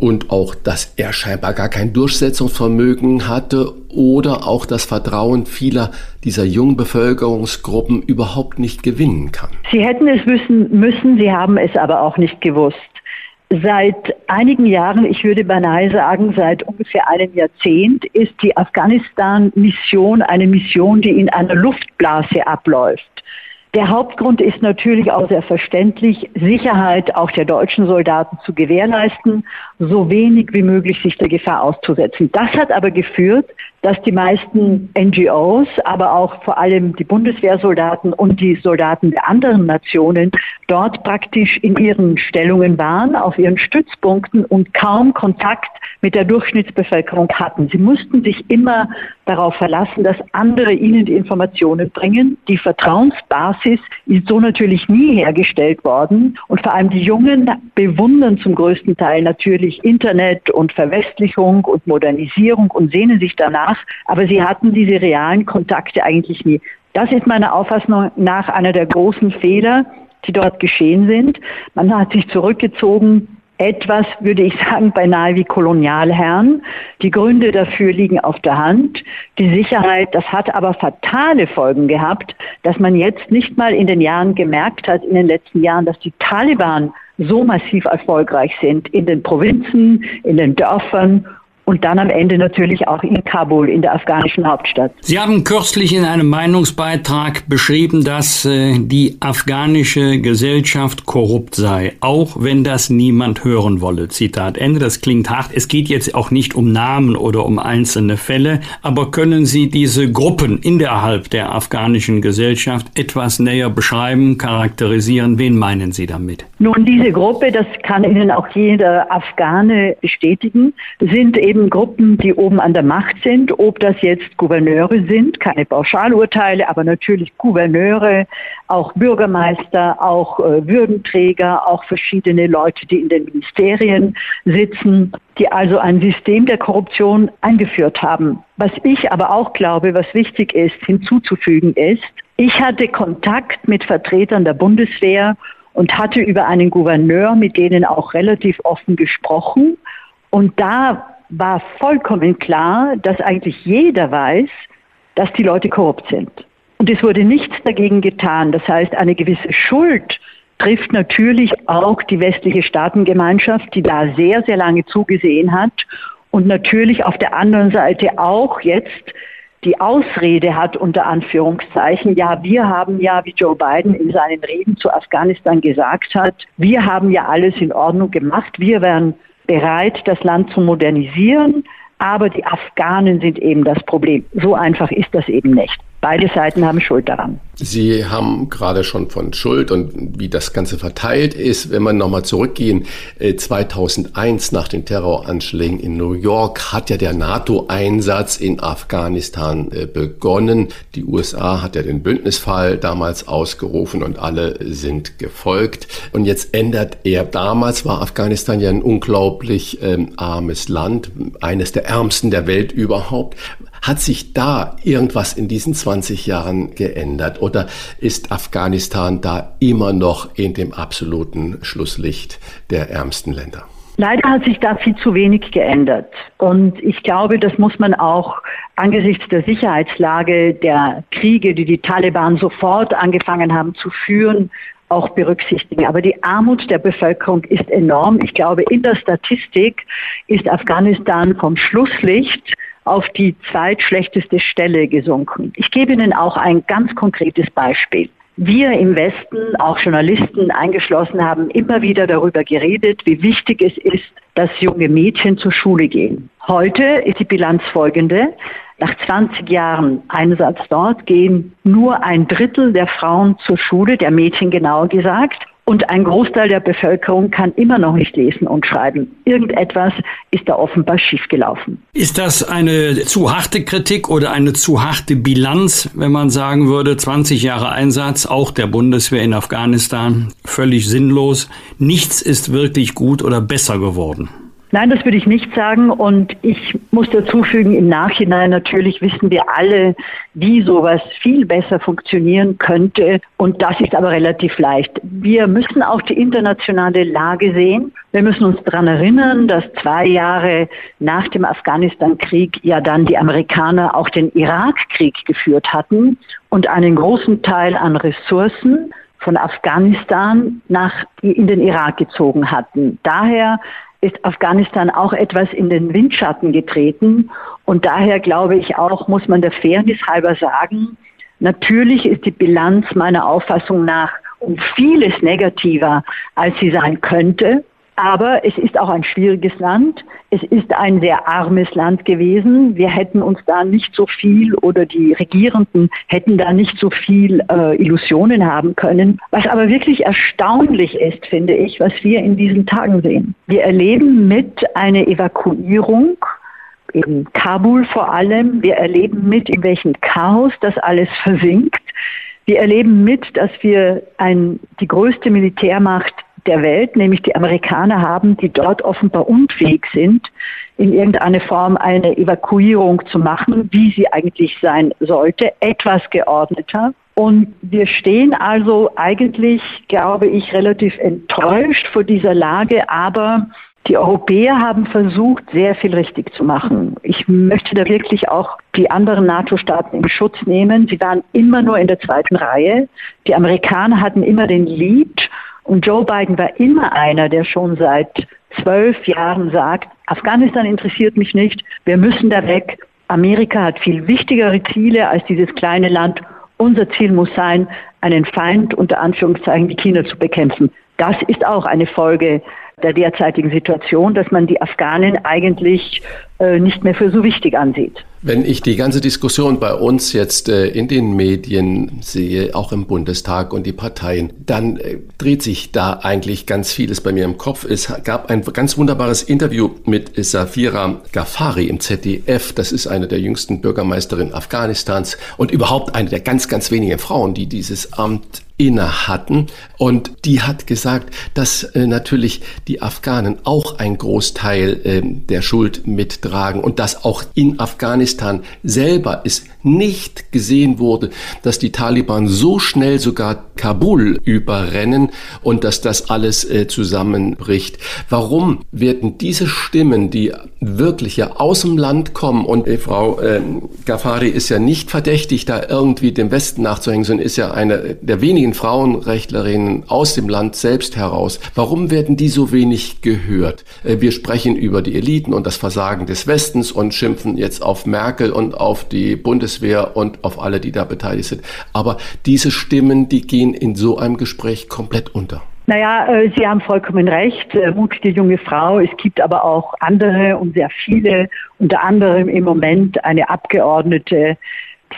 und auch, dass er scheinbar gar kein Durchsetzungsvermögen hatte oder auch das Vertrauen vieler dieser jungen Bevölkerungsgruppen überhaupt nicht gewinnen kann. Sie hätten es wissen müssen, sie haben es aber auch nicht gewusst. Seit einigen Jahren, ich würde beinahe sagen, seit ungefähr einem Jahrzehnt, ist die Afghanistan-Mission eine Mission, die in einer Luftblase abläuft. Der Hauptgrund ist natürlich auch sehr verständlich, Sicherheit auch der deutschen Soldaten zu gewährleisten, so wenig wie möglich sich der Gefahr auszusetzen. Das hat aber geführt, dass die meisten NGOs, aber auch vor allem die Bundeswehrsoldaten und die Soldaten der anderen Nationen dort praktisch in ihren Stellungen waren, auf ihren Stützpunkten und kaum Kontakt mit der Durchschnittsbevölkerung hatten. Sie mussten sich immer darauf verlassen, dass andere ihnen die Informationen bringen. Die Vertrauensbasis ist so natürlich nie hergestellt worden. Und vor allem die Jungen bewundern zum größten Teil natürlich Internet und Verwestlichung und Modernisierung und sehnen sich danach. Aber sie hatten diese realen Kontakte eigentlich nie. Das ist meiner Auffassung nach einer der großen Fehler, die dort geschehen sind. Man hat sich zurückgezogen etwas, würde ich sagen, beinahe wie Kolonialherren. Die Gründe dafür liegen auf der Hand. Die Sicherheit, das hat aber fatale Folgen gehabt, dass man jetzt nicht mal in den Jahren gemerkt hat, in den letzten Jahren, dass die Taliban so massiv erfolgreich sind in den Provinzen, in den Dörfern und dann am Ende natürlich auch in Kabul, in der afghanischen Hauptstadt. Sie haben kürzlich in einem Meinungsbeitrag beschrieben, dass äh, die afghanische Gesellschaft korrupt sei, auch wenn das niemand hören wolle. Zitat Ende. Das klingt hart. Es geht jetzt auch nicht um Namen oder um einzelne Fälle, aber können Sie diese Gruppen innerhalb der afghanischen Gesellschaft etwas näher beschreiben, charakterisieren? Wen meinen Sie damit? Nun, diese Gruppe, das kann Ihnen auch jeder Afghane bestätigen, sind eben eben Gruppen, die oben an der Macht sind, ob das jetzt Gouverneure sind, keine Pauschalurteile, aber natürlich Gouverneure, auch Bürgermeister, auch äh, Würdenträger, auch verschiedene Leute, die in den Ministerien sitzen, die also ein System der Korruption eingeführt haben. Was ich aber auch glaube, was wichtig ist, hinzuzufügen ist, ich hatte Kontakt mit Vertretern der Bundeswehr und hatte über einen Gouverneur mit denen auch relativ offen gesprochen. Und da war vollkommen klar, dass eigentlich jeder weiß, dass die Leute korrupt sind. Und es wurde nichts dagegen getan. Das heißt, eine gewisse Schuld trifft natürlich auch die westliche Staatengemeinschaft, die da sehr, sehr lange zugesehen hat und natürlich auf der anderen Seite auch jetzt die Ausrede hat, unter Anführungszeichen, ja, wir haben ja, wie Joe Biden in seinen Reden zu Afghanistan gesagt hat, wir haben ja alles in Ordnung gemacht, wir wären bereit, das Land zu modernisieren, aber die Afghanen sind eben das Problem. So einfach ist das eben nicht. Beide Seiten haben Schuld daran. Sie haben gerade schon von Schuld und wie das Ganze verteilt ist. Wenn wir nochmal zurückgehen, 2001 äh, nach den Terroranschlägen in New York hat ja der NATO-Einsatz in Afghanistan äh, begonnen. Die USA hat ja den Bündnisfall damals ausgerufen und alle sind gefolgt. Und jetzt ändert er. Damals war Afghanistan ja ein unglaublich ähm, armes Land, eines der ärmsten der Welt überhaupt. Hat sich da irgendwas in diesen 20 Jahren geändert oder ist Afghanistan da immer noch in dem absoluten Schlusslicht der ärmsten Länder? Leider hat sich da viel zu wenig geändert. Und ich glaube, das muss man auch angesichts der Sicherheitslage der Kriege, die die Taliban sofort angefangen haben zu führen, auch berücksichtigen. Aber die Armut der Bevölkerung ist enorm. Ich glaube, in der Statistik ist Afghanistan vom Schlusslicht auf die zweitschlechteste Stelle gesunken. Ich gebe Ihnen auch ein ganz konkretes Beispiel. Wir im Westen, auch Journalisten eingeschlossen, haben immer wieder darüber geredet, wie wichtig es ist, dass junge Mädchen zur Schule gehen. Heute ist die Bilanz folgende. Nach 20 Jahren Einsatz dort gehen nur ein Drittel der Frauen zur Schule, der Mädchen genauer gesagt. Und ein Großteil der Bevölkerung kann immer noch nicht lesen und schreiben. Irgendetwas ist da offenbar schiefgelaufen. Ist das eine zu harte Kritik oder eine zu harte Bilanz, wenn man sagen würde, 20 Jahre Einsatz, auch der Bundeswehr in Afghanistan, völlig sinnlos. Nichts ist wirklich gut oder besser geworden? Nein, das würde ich nicht sagen. Und ich muss dazu fügen, im Nachhinein natürlich wissen wir alle, wie sowas viel besser funktionieren könnte. Und das ist aber relativ leicht. Wir müssen auch die internationale Lage sehen. Wir müssen uns daran erinnern, dass zwei Jahre nach dem Afghanistan-Krieg ja dann die Amerikaner auch den Irak-Krieg geführt hatten und einen großen Teil an Ressourcen von Afghanistan nach in den Irak gezogen hatten. Daher ist Afghanistan auch etwas in den Windschatten getreten. Und daher glaube ich auch, muss man der Fairness halber sagen, natürlich ist die Bilanz meiner Auffassung nach um vieles negativer, als sie sein könnte. Aber es ist auch ein schwieriges Land. Es ist ein sehr armes Land gewesen. Wir hätten uns da nicht so viel oder die Regierenden hätten da nicht so viel äh, Illusionen haben können. Was aber wirklich erstaunlich ist, finde ich, was wir in diesen Tagen sehen. Wir erleben mit einer Evakuierung in Kabul vor allem. Wir erleben mit, in welchem Chaos das alles versinkt. Wir erleben mit, dass wir ein, die größte Militärmacht der Welt, nämlich die Amerikaner haben, die dort offenbar unfähig sind, in irgendeiner Form eine Evakuierung zu machen, wie sie eigentlich sein sollte, etwas geordneter. Und wir stehen also eigentlich, glaube ich, relativ enttäuscht vor dieser Lage, aber die Europäer haben versucht, sehr viel richtig zu machen. Ich möchte da wirklich auch die anderen NATO-Staaten in Schutz nehmen. Sie waren immer nur in der zweiten Reihe. Die Amerikaner hatten immer den Lead und Joe Biden war immer einer, der schon seit zwölf Jahren sagt, Afghanistan interessiert mich nicht, wir müssen da weg. Amerika hat viel wichtigere Ziele als dieses kleine Land. Unser Ziel muss sein, einen Feind unter Anführungszeichen die China zu bekämpfen. Das ist auch eine Folge der derzeitigen Situation, dass man die Afghanen eigentlich äh, nicht mehr für so wichtig ansieht. Wenn ich die ganze Diskussion bei uns jetzt äh, in den Medien sehe, auch im Bundestag und die Parteien, dann äh, dreht sich da eigentlich ganz vieles bei mir im Kopf. Es gab ein ganz wunderbares Interview mit Safira Ghaffari im ZDF. Das ist eine der jüngsten Bürgermeisterinnen Afghanistans und überhaupt eine der ganz, ganz wenigen Frauen, die dieses Amt inne hatten. Und die hat gesagt, dass äh, natürlich die Afghanen auch einen Großteil äh, der Schuld mittragen und dass auch in Afghanistan selber es nicht gesehen wurde, dass die Taliban so schnell sogar Kabul überrennen und dass das alles äh, zusammenbricht. Warum werden diese Stimmen, die wirklich ja aus dem Land kommen und äh, Frau äh, Ghaffari ist ja nicht verdächtig, da irgendwie dem Westen nachzuhängen, sondern ist ja eine der wenigen Frauenrechtlerinnen aus dem Land selbst heraus. Warum werden die so wenig gehört? Äh, wir sprechen über die Eliten und das Versagen des Westens und schimpfen jetzt auf Merkel und auf die Bundeswehr und auf alle, die da beteiligt sind. Aber diese Stimmen, die gehen in so einem Gespräch komplett unter. Naja, äh, Sie haben vollkommen recht, äh, mutige junge Frau. Es gibt aber auch andere und sehr viele, unter anderem im Moment eine Abgeordnete,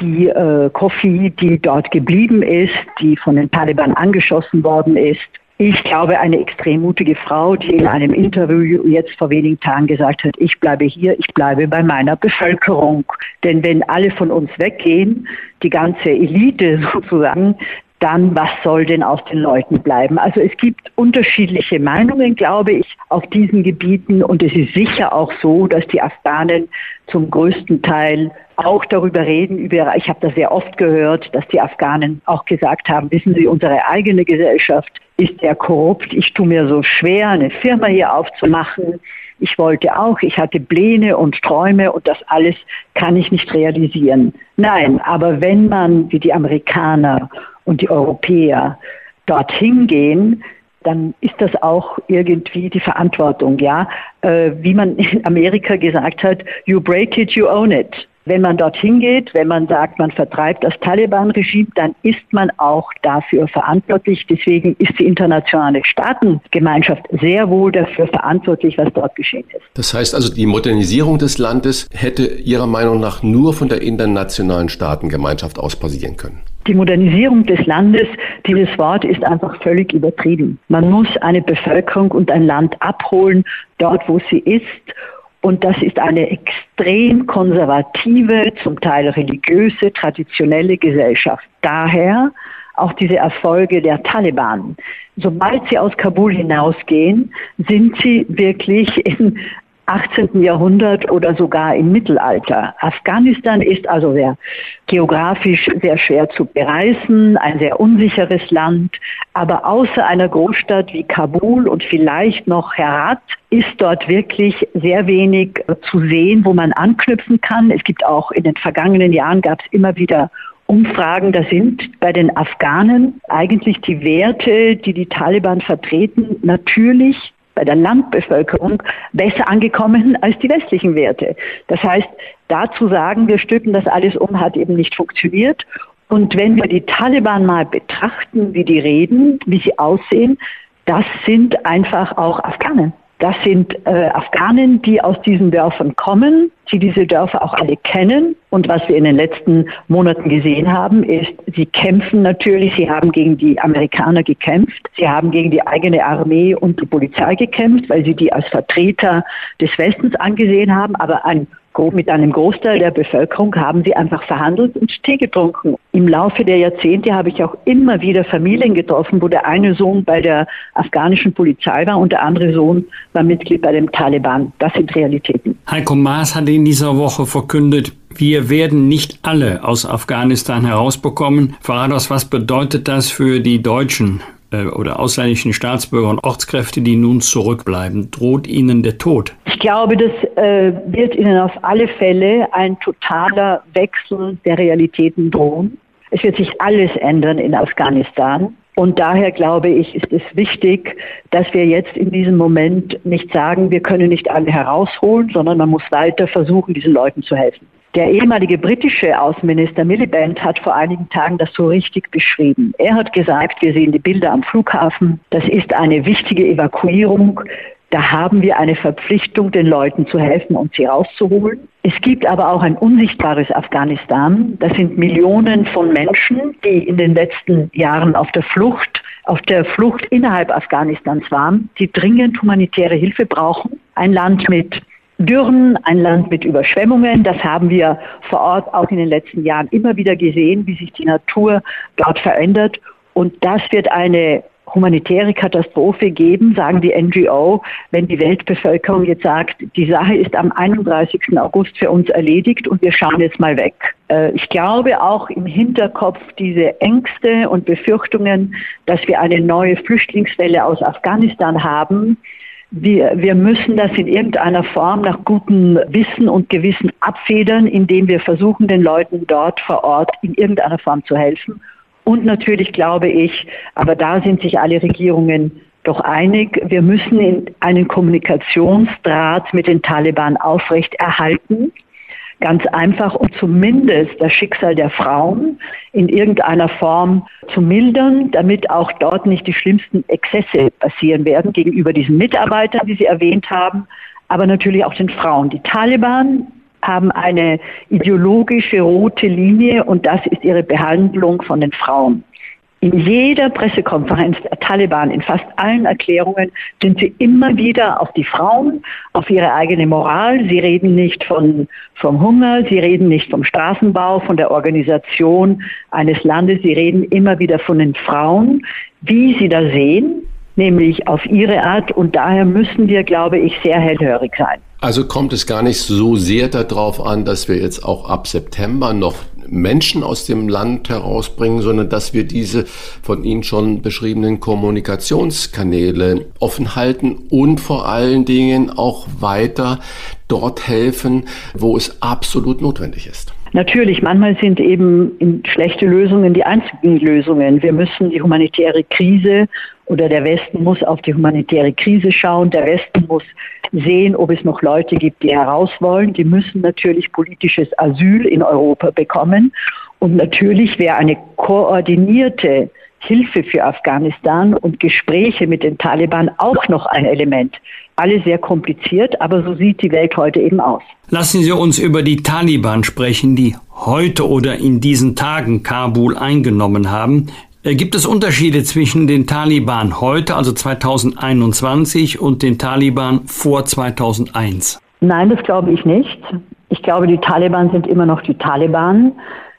die äh, Kofi, die dort geblieben ist, die von den Taliban angeschossen worden ist. Ich glaube, eine extrem mutige Frau, die in einem Interview jetzt vor wenigen Tagen gesagt hat, ich bleibe hier, ich bleibe bei meiner Bevölkerung. Denn wenn alle von uns weggehen, die ganze Elite sozusagen, dann was soll denn aus den Leuten bleiben? Also es gibt unterschiedliche Meinungen, glaube ich, auf diesen Gebieten und es ist sicher auch so, dass die Afghanen zum größten Teil auch darüber reden, über, ich habe das sehr oft gehört, dass die Afghanen auch gesagt haben, wissen Sie, unsere eigene Gesellschaft ist sehr korrupt, ich tue mir so schwer, eine Firma hier aufzumachen. Ich wollte auch, ich hatte Pläne und Träume und das alles kann ich nicht realisieren. Nein, aber wenn man wie die Amerikaner und die Europäer dorthin gehen, dann ist das auch irgendwie die Verantwortung, ja. Äh, wie man in Amerika gesagt hat, you break it, you own it. Wenn man dorthin geht, wenn man sagt, man vertreibt das Taliban-Regime, dann ist man auch dafür verantwortlich. Deswegen ist die internationale Staatengemeinschaft sehr wohl dafür verantwortlich, was dort geschehen ist. Das heißt also, die Modernisierung des Landes hätte Ihrer Meinung nach nur von der internationalen Staatengemeinschaft aus passieren können? Die Modernisierung des Landes, dieses Wort ist einfach völlig übertrieben. Man muss eine Bevölkerung und ein Land abholen, dort wo sie ist und das ist eine extrem konservative, zum Teil religiöse, traditionelle Gesellschaft. Daher auch diese Erfolge der Taliban. Sobald sie aus Kabul hinausgehen, sind sie wirklich in 18. Jahrhundert oder sogar im Mittelalter. Afghanistan ist also sehr geografisch sehr schwer zu bereisen, ein sehr unsicheres Land, aber außer einer Großstadt wie Kabul und vielleicht noch Herat ist dort wirklich sehr wenig zu sehen, wo man anknüpfen kann. Es gibt auch in den vergangenen Jahren gab es immer wieder Umfragen, da sind bei den Afghanen eigentlich die Werte, die die Taliban vertreten, natürlich bei der Landbevölkerung besser angekommen als die westlichen Werte. Das heißt, dazu sagen, wir stücken das alles um, hat eben nicht funktioniert. Und wenn wir die Taliban mal betrachten, wie die reden, wie sie aussehen, das sind einfach auch Afghanen. Das sind äh, Afghanen, die aus diesen Dörfern kommen, die diese Dörfer auch alle kennen. Und was wir in den letzten Monaten gesehen haben, ist, sie kämpfen natürlich, sie haben gegen die Amerikaner gekämpft, sie haben gegen die eigene Armee und die Polizei gekämpft, weil sie die als Vertreter des Westens angesehen haben. Aber ein mit einem Großteil der Bevölkerung haben sie einfach verhandelt und Tee getrunken. Im Laufe der Jahrzehnte habe ich auch immer wieder Familien getroffen, wo der eine Sohn bei der afghanischen Polizei war und der andere Sohn war Mitglied bei dem Taliban. Das sind Realitäten. Heiko Maas hat in dieser Woche verkündet, wir werden nicht alle aus Afghanistan herausbekommen. Farados, was bedeutet das für die Deutschen? Äh, oder ausländischen Staatsbürger und Ortskräfte, die nun zurückbleiben? Droht ihnen der Tod? Ich glaube, das äh, wird ihnen auf alle Fälle ein totaler Wechsel der Realitäten drohen. Es wird sich alles ändern in Afghanistan. Und daher glaube ich, ist es wichtig, dass wir jetzt in diesem Moment nicht sagen, wir können nicht alle herausholen, sondern man muss weiter versuchen, diesen Leuten zu helfen. Der ehemalige britische Außenminister Miliband hat vor einigen Tagen das so richtig beschrieben. Er hat gesagt, wir sehen die Bilder am Flughafen, das ist eine wichtige Evakuierung. Da haben wir eine Verpflichtung, den Leuten zu helfen und sie rauszuholen. Es gibt aber auch ein unsichtbares Afghanistan. Das sind Millionen von Menschen, die in den letzten Jahren auf der Flucht, auf der Flucht innerhalb Afghanistans waren, die dringend humanitäre Hilfe brauchen. Ein Land mit Dürren, ein Land mit Überschwemmungen. Das haben wir vor Ort auch in den letzten Jahren immer wieder gesehen, wie sich die Natur dort verändert. Und das wird eine humanitäre Katastrophe geben, sagen die NGO, wenn die Weltbevölkerung jetzt sagt, die Sache ist am 31. August für uns erledigt und wir schauen jetzt mal weg. Äh, ich glaube auch im Hinterkopf diese Ängste und Befürchtungen, dass wir eine neue Flüchtlingswelle aus Afghanistan haben, wir, wir müssen das in irgendeiner Form nach gutem Wissen und Gewissen abfedern, indem wir versuchen, den Leuten dort vor Ort in irgendeiner Form zu helfen. Und natürlich glaube ich, aber da sind sich alle Regierungen doch einig, wir müssen einen Kommunikationsdraht mit den Taliban aufrechterhalten. Ganz einfach, um zumindest das Schicksal der Frauen in irgendeiner Form zu mildern, damit auch dort nicht die schlimmsten Exzesse passieren werden gegenüber diesen Mitarbeitern, die Sie erwähnt haben, aber natürlich auch den Frauen. Die Taliban haben eine ideologische rote Linie und das ist ihre Behandlung von den Frauen. In jeder Pressekonferenz der Taliban, in fast allen Erklärungen, sind sie immer wieder auf die Frauen, auf ihre eigene Moral. Sie reden nicht von, vom Hunger, sie reden nicht vom Straßenbau, von der Organisation eines Landes. Sie reden immer wieder von den Frauen, wie sie da sehen, nämlich auf ihre Art. Und daher müssen wir, glaube ich, sehr hellhörig sein. Also kommt es gar nicht so sehr darauf an, dass wir jetzt auch ab September noch Menschen aus dem Land herausbringen, sondern dass wir diese von Ihnen schon beschriebenen Kommunikationskanäle offen halten und vor allen Dingen auch weiter dort helfen, wo es absolut notwendig ist. Natürlich, manchmal sind eben schlechte Lösungen die einzigen Lösungen. Wir müssen die humanitäre Krise oder der Westen muss auf die humanitäre Krise schauen. Der Westen muss sehen, ob es noch Leute gibt, die heraus wollen. Die müssen natürlich politisches Asyl in Europa bekommen. Und natürlich wäre eine koordinierte Hilfe für Afghanistan und Gespräche mit den Taliban auch noch ein Element. Alles sehr kompliziert, aber so sieht die Welt heute eben aus. Lassen Sie uns über die Taliban sprechen, die heute oder in diesen Tagen Kabul eingenommen haben. Äh, gibt es Unterschiede zwischen den Taliban heute, also 2021, und den Taliban vor 2001? Nein, das glaube ich nicht. Ich glaube, die Taliban sind immer noch die Taliban.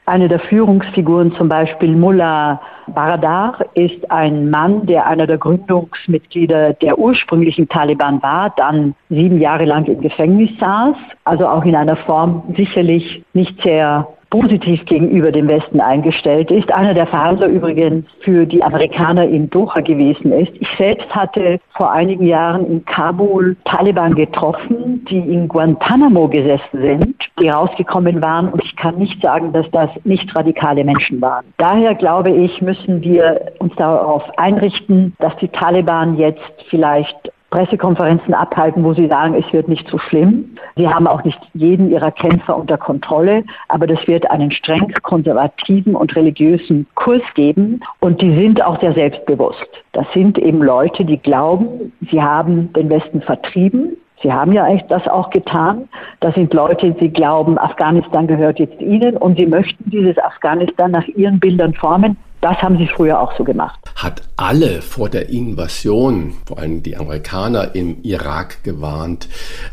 Eine der Führungsfiguren, zum Beispiel Mullah Baradar, ist ein Mann, der einer der Gründungsmitglieder der ursprünglichen Taliban war, dann sieben Jahre lang im Gefängnis saß, also auch in einer Form sicherlich nicht sehr positiv gegenüber dem Westen eingestellt ist. Einer der Verhandler übrigens für die Amerikaner in Doha gewesen ist. Ich selbst hatte vor einigen Jahren in Kabul Taliban getroffen, die in Guantanamo gesessen sind, die rausgekommen waren. Und ich kann nicht sagen, dass das nicht radikale Menschen waren. Daher glaube ich, müssen wir uns darauf einrichten, dass die Taliban jetzt vielleicht Pressekonferenzen abhalten, wo sie sagen, es wird nicht so schlimm. Sie haben auch nicht jeden ihrer Kämpfer unter Kontrolle, aber das wird einen streng konservativen und religiösen Kurs geben und die sind auch sehr selbstbewusst. Das sind eben Leute, die glauben, sie haben den Westen vertrieben, Sie haben ja das auch getan. Das sind Leute, die glauben, Afghanistan gehört jetzt ihnen und sie möchten dieses Afghanistan nach ihren Bildern formen. Das haben sie früher auch so gemacht. Hat alle vor der Invasion, vor allem die Amerikaner im Irak gewarnt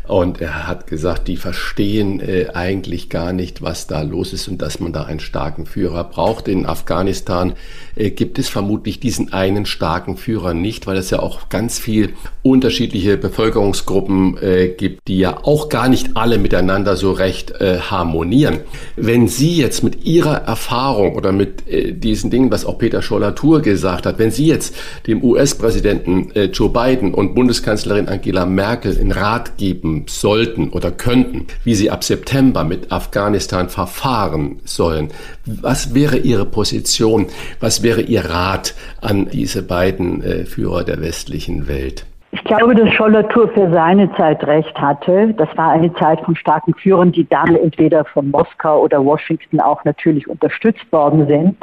und er hat gesagt, die verstehen äh, eigentlich gar nicht, was da los ist und dass man da einen starken Führer braucht. In Afghanistan äh, gibt es vermutlich diesen einen starken Führer nicht, weil es ja auch ganz viel unterschiedliche Bevölkerungsgruppen äh, gibt, die ja auch gar nicht alle miteinander so recht äh, harmonieren. Wenn Sie jetzt mit Ihrer Erfahrung oder mit äh, diesen Dingen, was auch Peter Scholler-Tour gesagt hat, wenn Sie jetzt dem US-Präsidenten äh, Joe Biden und Bundeskanzlerin Angela Merkel in Rat geben sollten oder könnten, wie sie ab September mit Afghanistan verfahren sollen, was wäre Ihre Position? Was wäre Ihr Rat an diese beiden äh, Führer der westlichen Welt? Ich glaube, dass Scholler-Tour für seine Zeit recht hatte. Das war eine Zeit von starken Führern, die dann entweder von Moskau oder Washington auch natürlich unterstützt worden sind.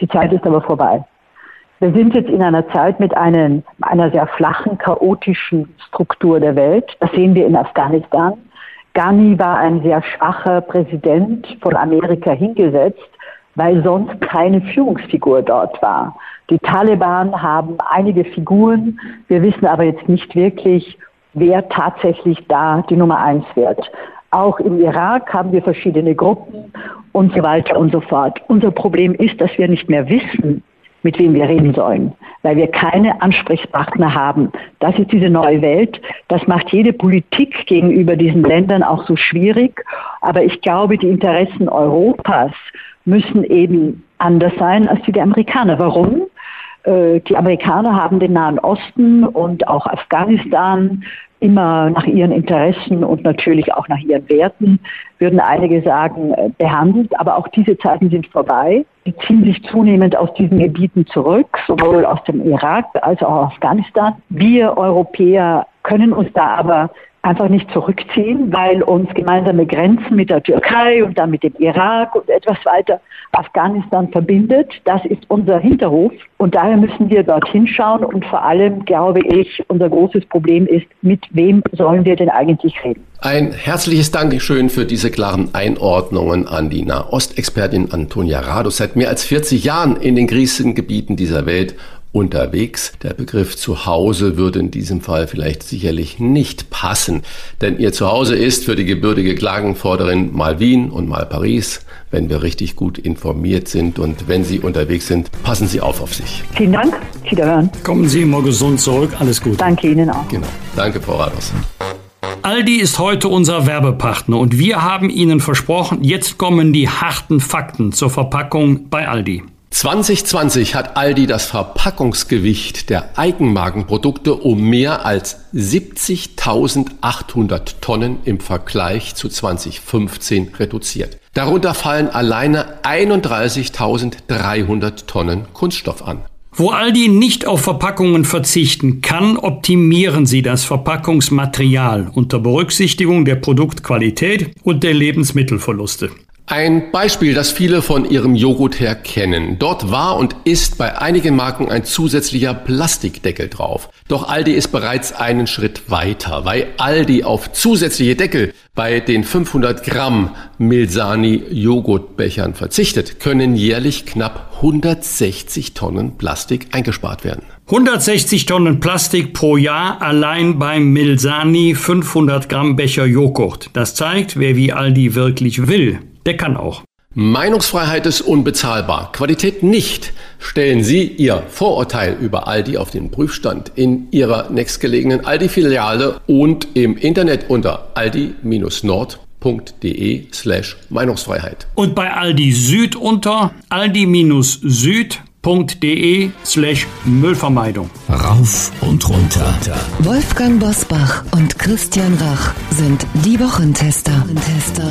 Die Zeit ist aber vorbei. Wir sind jetzt in einer Zeit mit einem, einer sehr flachen, chaotischen Struktur der Welt. Das sehen wir in Afghanistan. Ghani war ein sehr schwacher Präsident von Amerika hingesetzt, weil sonst keine Führungsfigur dort war. Die Taliban haben einige Figuren. Wir wissen aber jetzt nicht wirklich, wer tatsächlich da die Nummer eins wird. Auch im Irak haben wir verschiedene Gruppen und so weiter und so fort. Unser Problem ist, dass wir nicht mehr wissen, mit wem wir reden sollen, weil wir keine Ansprechpartner haben. Das ist diese neue Welt. Das macht jede Politik gegenüber diesen Ländern auch so schwierig. Aber ich glaube, die Interessen Europas müssen eben anders sein als die der Amerikaner. Warum? Äh, die Amerikaner haben den Nahen Osten und auch Afghanistan immer nach ihren Interessen und natürlich auch nach ihren Werten, würden einige sagen, äh, behandelt. Aber auch diese Zeiten sind vorbei. Die ziehen sich zunehmend aus diesen Gebieten zurück, sowohl aus dem Irak als auch aus Afghanistan. Wir Europäer können uns da aber einfach nicht zurückziehen, weil uns gemeinsame Grenzen mit der Türkei und dann mit dem Irak und etwas weiter Afghanistan verbindet. Das ist unser Hinterhof und daher müssen wir dorthin schauen und vor allem glaube ich, unser großes Problem ist, mit wem sollen wir denn eigentlich reden? Ein herzliches Dankeschön für diese klaren Einordnungen an die Nahostexpertin Antonia Rados. Seit mehr als 40 Jahren in den Krisengebieten dieser Welt unterwegs. Der Begriff Zuhause würde in diesem Fall vielleicht sicherlich nicht passen, denn ihr Zuhause ist für die gebürtige Klagenforderin mal Wien und mal Paris. Wenn wir richtig gut informiert sind und wenn Sie unterwegs sind, passen Sie auf auf sich. Vielen Dank. Wiederhören. Kommen Sie immer gesund zurück. Alles gut. Danke Ihnen auch. Genau. Danke, Frau Rados. Aldi ist heute unser Werbepartner und wir haben Ihnen versprochen, jetzt kommen die harten Fakten zur Verpackung bei Aldi. 2020 hat Aldi das Verpackungsgewicht der Eigenmarkenprodukte um mehr als 70.800 Tonnen im Vergleich zu 2015 reduziert. Darunter fallen alleine 31.300 Tonnen Kunststoff an. Wo Aldi nicht auf Verpackungen verzichten kann, optimieren sie das Verpackungsmaterial unter Berücksichtigung der Produktqualität und der Lebensmittelverluste. Ein Beispiel, das viele von ihrem Joghurt her kennen. Dort war und ist bei einigen Marken ein zusätzlicher Plastikdeckel drauf. Doch Aldi ist bereits einen Schritt weiter, weil Aldi auf zusätzliche Deckel bei den 500 Gramm Milsani Joghurtbechern verzichtet, können jährlich knapp 160 Tonnen Plastik eingespart werden. 160 Tonnen Plastik pro Jahr allein beim Milsani 500 Gramm Becher Joghurt. Das zeigt, wer wie Aldi wirklich will der kann auch. Meinungsfreiheit ist unbezahlbar, Qualität nicht. Stellen Sie Ihr Vorurteil über Aldi auf den Prüfstand in Ihrer nächstgelegenen Aldi-Filiale und im Internet unter aldi-nord.de slash Meinungsfreiheit. Und bei Aldi Süd unter aldi-süd.de slash Müllvermeidung. Rauf und runter. Wolfgang Bosbach und Christian Rach sind die Wochentester. Tester.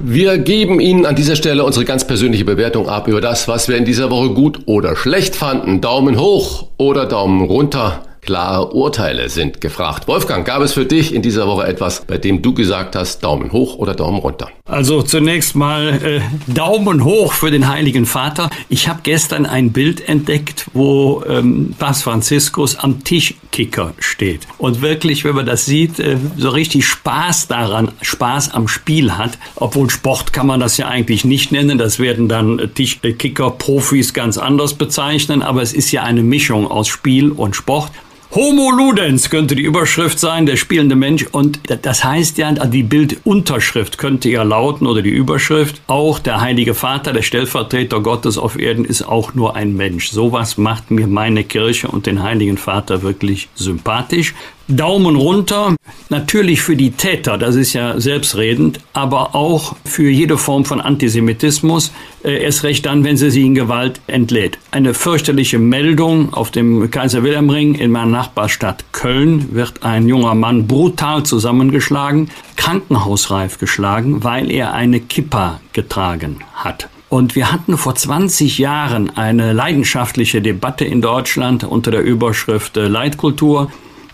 Wir geben Ihnen an dieser Stelle unsere ganz persönliche Bewertung ab über das, was wir in dieser Woche gut oder schlecht fanden. Daumen hoch oder Daumen runter. Klare Urteile sind gefragt. Wolfgang, gab es für dich in dieser Woche etwas, bei dem du gesagt hast, Daumen hoch oder Daumen runter? Also zunächst mal äh, Daumen hoch für den Heiligen Vater. Ich habe gestern ein Bild entdeckt, wo ähm, Papst Franziskus am Tischkicker steht. Und wirklich, wenn man das sieht, äh, so richtig Spaß daran, Spaß am Spiel hat. Obwohl Sport kann man das ja eigentlich nicht nennen. Das werden dann Tischkicker-Profis ganz anders bezeichnen. Aber es ist ja eine Mischung aus Spiel und Sport. Homo Ludens könnte die Überschrift sein, der spielende Mensch. Und das heißt ja, die Bildunterschrift könnte ja lauten oder die Überschrift, auch der Heilige Vater, der Stellvertreter Gottes auf Erden, ist auch nur ein Mensch. Sowas macht mir meine Kirche und den Heiligen Vater wirklich sympathisch. Daumen runter, natürlich für die Täter, das ist ja selbstredend, aber auch für jede Form von Antisemitismus, äh, erst recht dann, wenn sie sie in Gewalt entlädt. Eine fürchterliche Meldung auf dem Kaiser Wilhelm Ring in meiner Nachbarstadt Köln wird ein junger Mann brutal zusammengeschlagen, krankenhausreif geschlagen, weil er eine Kippa getragen hat. Und wir hatten vor 20 Jahren eine leidenschaftliche Debatte in Deutschland unter der Überschrift äh, Leitkultur.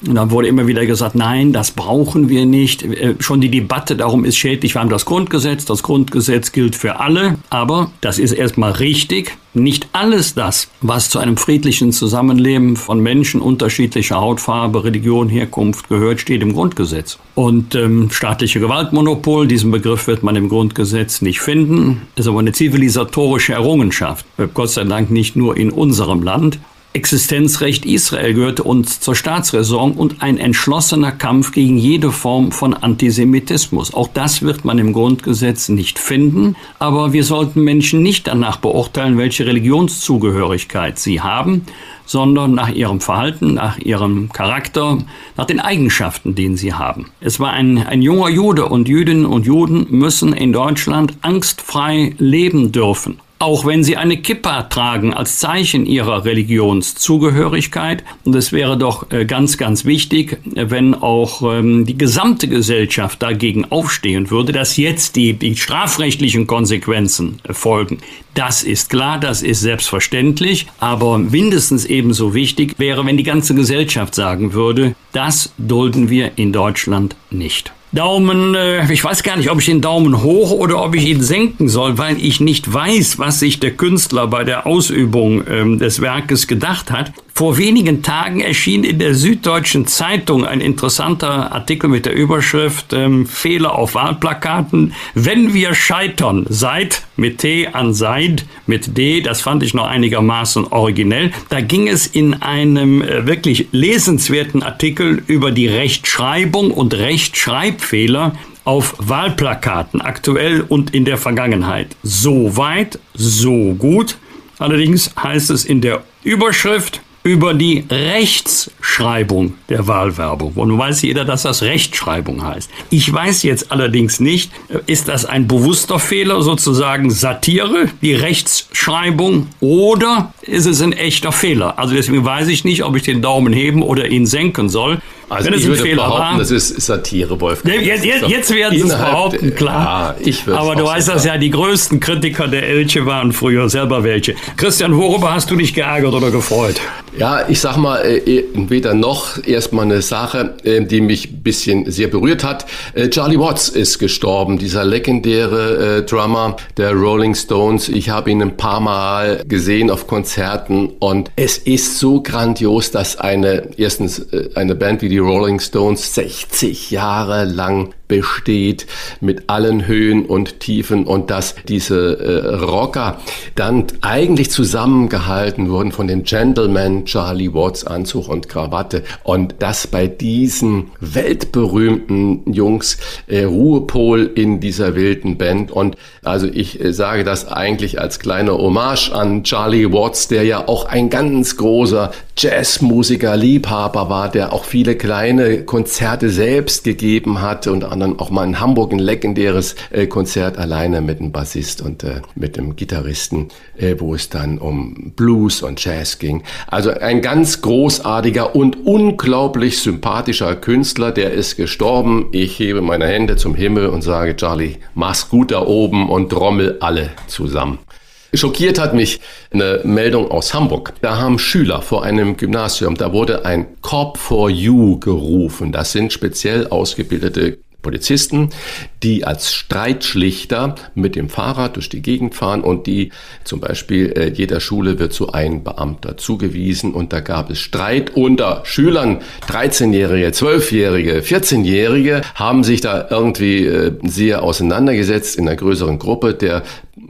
Und dann wurde immer wieder gesagt, nein, das brauchen wir nicht. Äh, schon die Debatte darum ist schädlich. Wir haben das Grundgesetz. Das Grundgesetz gilt für alle. Aber das ist erstmal richtig. Nicht alles das, was zu einem friedlichen Zusammenleben von Menschen unterschiedlicher Hautfarbe, Religion, Herkunft gehört, steht im Grundgesetz. Und ähm, staatliche Gewaltmonopol, diesen Begriff wird man im Grundgesetz nicht finden, ist aber eine zivilisatorische Errungenschaft. Gott sei Dank nicht nur in unserem Land. Existenzrecht Israel gehörte uns zur Staatsräson und ein entschlossener Kampf gegen jede Form von Antisemitismus. Auch das wird man im Grundgesetz nicht finden, aber wir sollten Menschen nicht danach beurteilen, welche Religionszugehörigkeit sie haben, sondern nach ihrem Verhalten, nach ihrem Charakter, nach den Eigenschaften, die sie haben. Es war ein, ein junger Jude und Jüdinnen und Juden müssen in Deutschland angstfrei leben dürfen auch wenn sie eine Kippa tragen als Zeichen ihrer Religionszugehörigkeit. Und es wäre doch äh, ganz, ganz wichtig, wenn auch ähm, die gesamte Gesellschaft dagegen aufstehen würde, dass jetzt die, die strafrechtlichen Konsequenzen folgen. Das ist klar, das ist selbstverständlich, aber mindestens ebenso wichtig wäre, wenn die ganze Gesellschaft sagen würde, das dulden wir in Deutschland nicht. Daumen, äh, ich weiß gar nicht, ob ich den Daumen hoch oder ob ich ihn senken soll, weil ich nicht weiß, was sich der Künstler bei der Ausübung ähm, des Werkes gedacht hat. Vor wenigen Tagen erschien in der Süddeutschen Zeitung ein interessanter Artikel mit der Überschrift ähm, Fehler auf Wahlplakaten. Wenn wir scheitern, seid mit T an Seid mit D, das fand ich noch einigermaßen originell. Da ging es in einem äh, wirklich lesenswerten Artikel über die Rechtschreibung und Rechtschreibfehler auf Wahlplakaten, aktuell und in der Vergangenheit. So weit, so gut. Allerdings heißt es in der Überschrift, über die Rechtschreibung der Wahlwerbung. Und nun weiß jeder, dass das Rechtschreibung heißt. Ich weiß jetzt allerdings nicht, ist das ein bewusster Fehler, sozusagen Satire, die Rechtschreibung, oder ist es ein echter Fehler? Also deswegen weiß ich nicht, ob ich den Daumen heben oder ihn senken soll. Also Wenn es ich ein Fehler behaupten, war, das ist Satire, Wolfgang. Jetzt, jetzt, jetzt werden Sie es behaupten, klar. Ja, ich Aber du weißt das ja, die größten Kritiker der Elche waren früher selber welche. Christian, worüber hast du dich geärgert oder gefreut? Ja, ich sag mal, äh, weder noch erstmal eine Sache, äh, die mich ein bisschen sehr berührt hat. Äh, Charlie Watts ist gestorben, dieser legendäre Drummer der Rolling Stones. Ich habe ihn ein paar Mal gesehen auf Konzerten und es ist so grandios, dass eine, erstens eine Band wie die Rolling Stones 60 Jahre lang besteht mit allen Höhen und Tiefen und dass diese äh, Rocker dann eigentlich zusammengehalten wurden von dem Gentleman Charlie Watts Anzug und Krawatte und dass bei diesen weltberühmten Jungs äh, Ruhepol in dieser wilden Band und also ich äh, sage das eigentlich als kleine Hommage an Charlie Watts, der ja auch ein ganz großer Jazzmusiker, Liebhaber war, der auch viele kleine Konzerte selbst gegeben hat und anderen auch mal in Hamburg ein legendäres äh, Konzert alleine mit einem Bassist und äh, mit einem Gitarristen, äh, wo es dann um Blues und Jazz ging. Also ein ganz großartiger und unglaublich sympathischer Künstler, der ist gestorben. Ich hebe meine Hände zum Himmel und sage, Charlie, mach's gut da oben und trommel alle zusammen. Schockiert hat mich eine Meldung aus Hamburg. Da haben Schüler vor einem Gymnasium, da wurde ein Corp for You gerufen. Das sind speziell ausgebildete Polizisten, die als Streitschlichter mit dem Fahrrad durch die Gegend fahren und die zum Beispiel äh, jeder Schule wird so ein Beamter zugewiesen und da gab es Streit unter Schülern, 13-Jährige, 12-Jährige, 14-Jährige haben sich da irgendwie äh, sehr auseinandergesetzt in einer größeren Gruppe. Der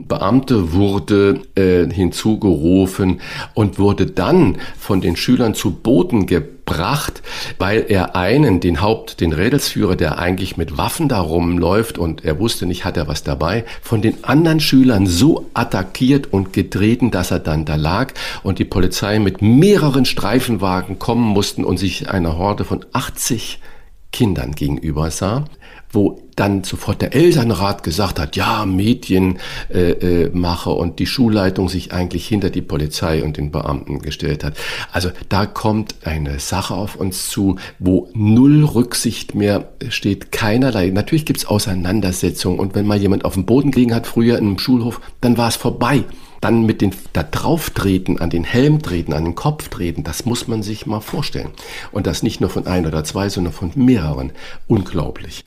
Beamte wurde äh, hinzugerufen und wurde dann von den Schülern zu Boden gebracht, weil er einen, den Haupt, den Rädelsführer, der eigentlich mit Waffen da rumläuft und er wusste nicht, hat er was dabei, von den anderen Schülern so attackiert und getreten, dass er dann da lag und die Polizei mit mehreren Streifenwagen kommen mussten und sich einer Horde von 80 Kindern gegenüber sah wo dann sofort der Elternrat gesagt hat, ja, Medienmache äh, äh, und die Schulleitung sich eigentlich hinter die Polizei und den Beamten gestellt hat. Also da kommt eine Sache auf uns zu, wo null Rücksicht mehr steht, keinerlei. Natürlich gibt's Auseinandersetzungen und wenn mal jemand auf dem Boden gelegen hat, früher einem Schulhof, dann war es vorbei. Dann mit den da drauf treten, an den Helm treten, an den Kopf treten, das muss man sich mal vorstellen. Und das nicht nur von ein oder zwei, sondern von mehreren. Unglaublich.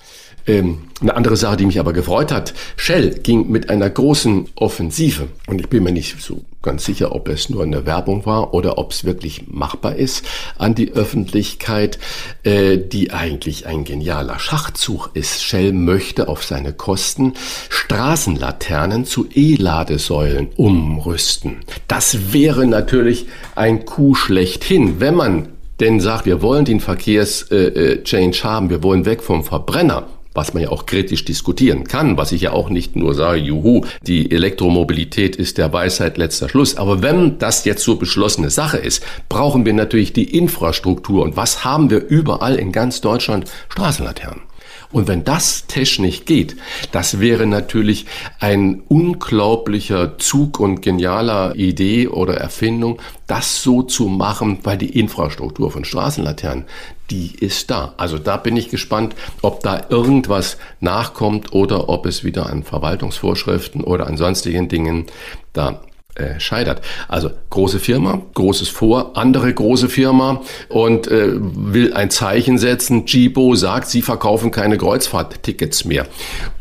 Ähm, eine andere Sache, die mich aber gefreut hat, Shell ging mit einer großen Offensive und ich bin mir nicht so ganz sicher, ob es nur eine Werbung war oder ob es wirklich machbar ist an die Öffentlichkeit, äh, die eigentlich ein genialer Schachzug ist. Shell möchte auf seine Kosten Straßenlaternen zu E-Ladesäulen umrüsten. Das wäre natürlich ein Coup schlechthin, wenn man denn sagt, wir wollen den Verkehrschange äh, äh haben, wir wollen weg vom Verbrenner, was man ja auch kritisch diskutieren kann, was ich ja auch nicht nur sage, juhu, die Elektromobilität ist der Weisheit letzter Schluss. Aber wenn das jetzt so beschlossene Sache ist, brauchen wir natürlich die Infrastruktur. Und was haben wir überall in ganz Deutschland? Straßenlaternen. Und wenn das technisch geht, das wäre natürlich ein unglaublicher Zug und genialer Idee oder Erfindung, das so zu machen, weil die Infrastruktur von Straßenlaternen, die ist da. Also da bin ich gespannt, ob da irgendwas nachkommt oder ob es wieder an Verwaltungsvorschriften oder an sonstigen Dingen da äh, scheitert. Also große Firma, großes Vor, andere große Firma und äh, will ein Zeichen setzen. Jibo sagt, sie verkaufen keine Kreuzfahrttickets mehr.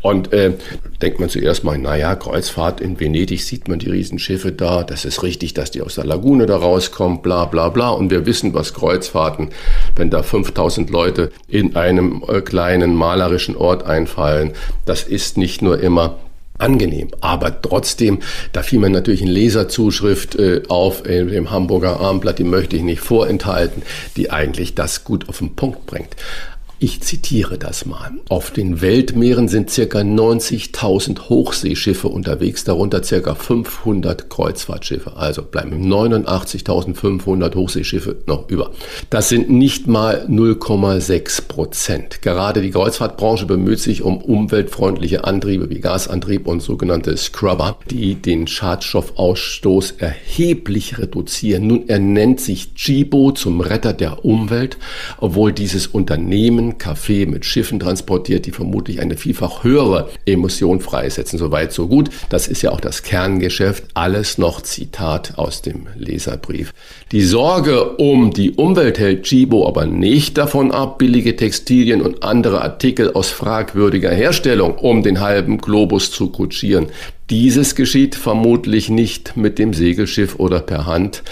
Und äh, denkt man zuerst mal, naja, Kreuzfahrt in Venedig sieht man die Riesenschiffe da, das ist richtig, dass die aus der Lagune da rauskommen, bla bla bla. Und wir wissen, was Kreuzfahrten, wenn da 5000 Leute in einem äh, kleinen malerischen Ort einfallen, das ist nicht nur immer angenehm. Aber trotzdem, da fiel mir natürlich eine Leserzuschrift äh, auf äh, dem Hamburger Armblatt, die möchte ich nicht vorenthalten, die eigentlich das gut auf den Punkt bringt. Ich zitiere das mal. Auf den Weltmeeren sind circa 90.000 Hochseeschiffe unterwegs, darunter circa 500 Kreuzfahrtschiffe. Also bleiben 89.500 Hochseeschiffe noch über. Das sind nicht mal 0,6 Prozent. Gerade die Kreuzfahrtbranche bemüht sich um umweltfreundliche Antriebe wie Gasantrieb und sogenannte Scrubber, die den Schadstoffausstoß erheblich reduzieren. Nun ernennt sich Jibo zum Retter der Umwelt, obwohl dieses Unternehmen Kaffee mit Schiffen transportiert, die vermutlich eine vielfach höhere Emission freisetzen. Soweit, so gut. Das ist ja auch das Kerngeschäft. Alles noch Zitat aus dem Leserbrief. Die Sorge um die Umwelt hält Chibo aber nicht davon ab, billige Textilien und andere Artikel aus fragwürdiger Herstellung um den halben Globus zu kutschieren. Dieses geschieht vermutlich nicht mit dem Segelschiff oder per Hand.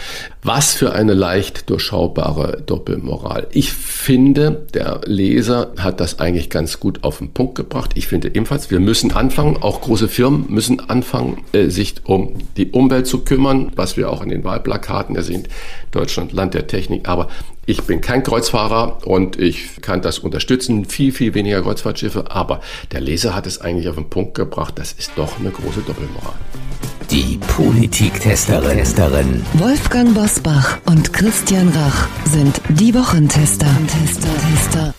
Was für eine leicht durchschaubare Doppelmoral. Ich finde, der Leser hat das eigentlich ganz gut auf den Punkt gebracht. Ich finde ebenfalls, wir müssen anfangen, auch große Firmen müssen anfangen, äh, sich um die Umwelt zu kümmern, was wir auch in den Wahlplakaten sehen. Deutschland, Land der Technik. Aber ich bin kein Kreuzfahrer und ich kann das unterstützen. Viel, viel weniger Kreuzfahrtschiffe. Aber der Leser hat es eigentlich auf den Punkt gebracht. Das ist doch eine große Doppelmoral. Die Politiktesterin. Wolfgang Bosbach und Christian Rach sind die Wochentester. Tester, Tester.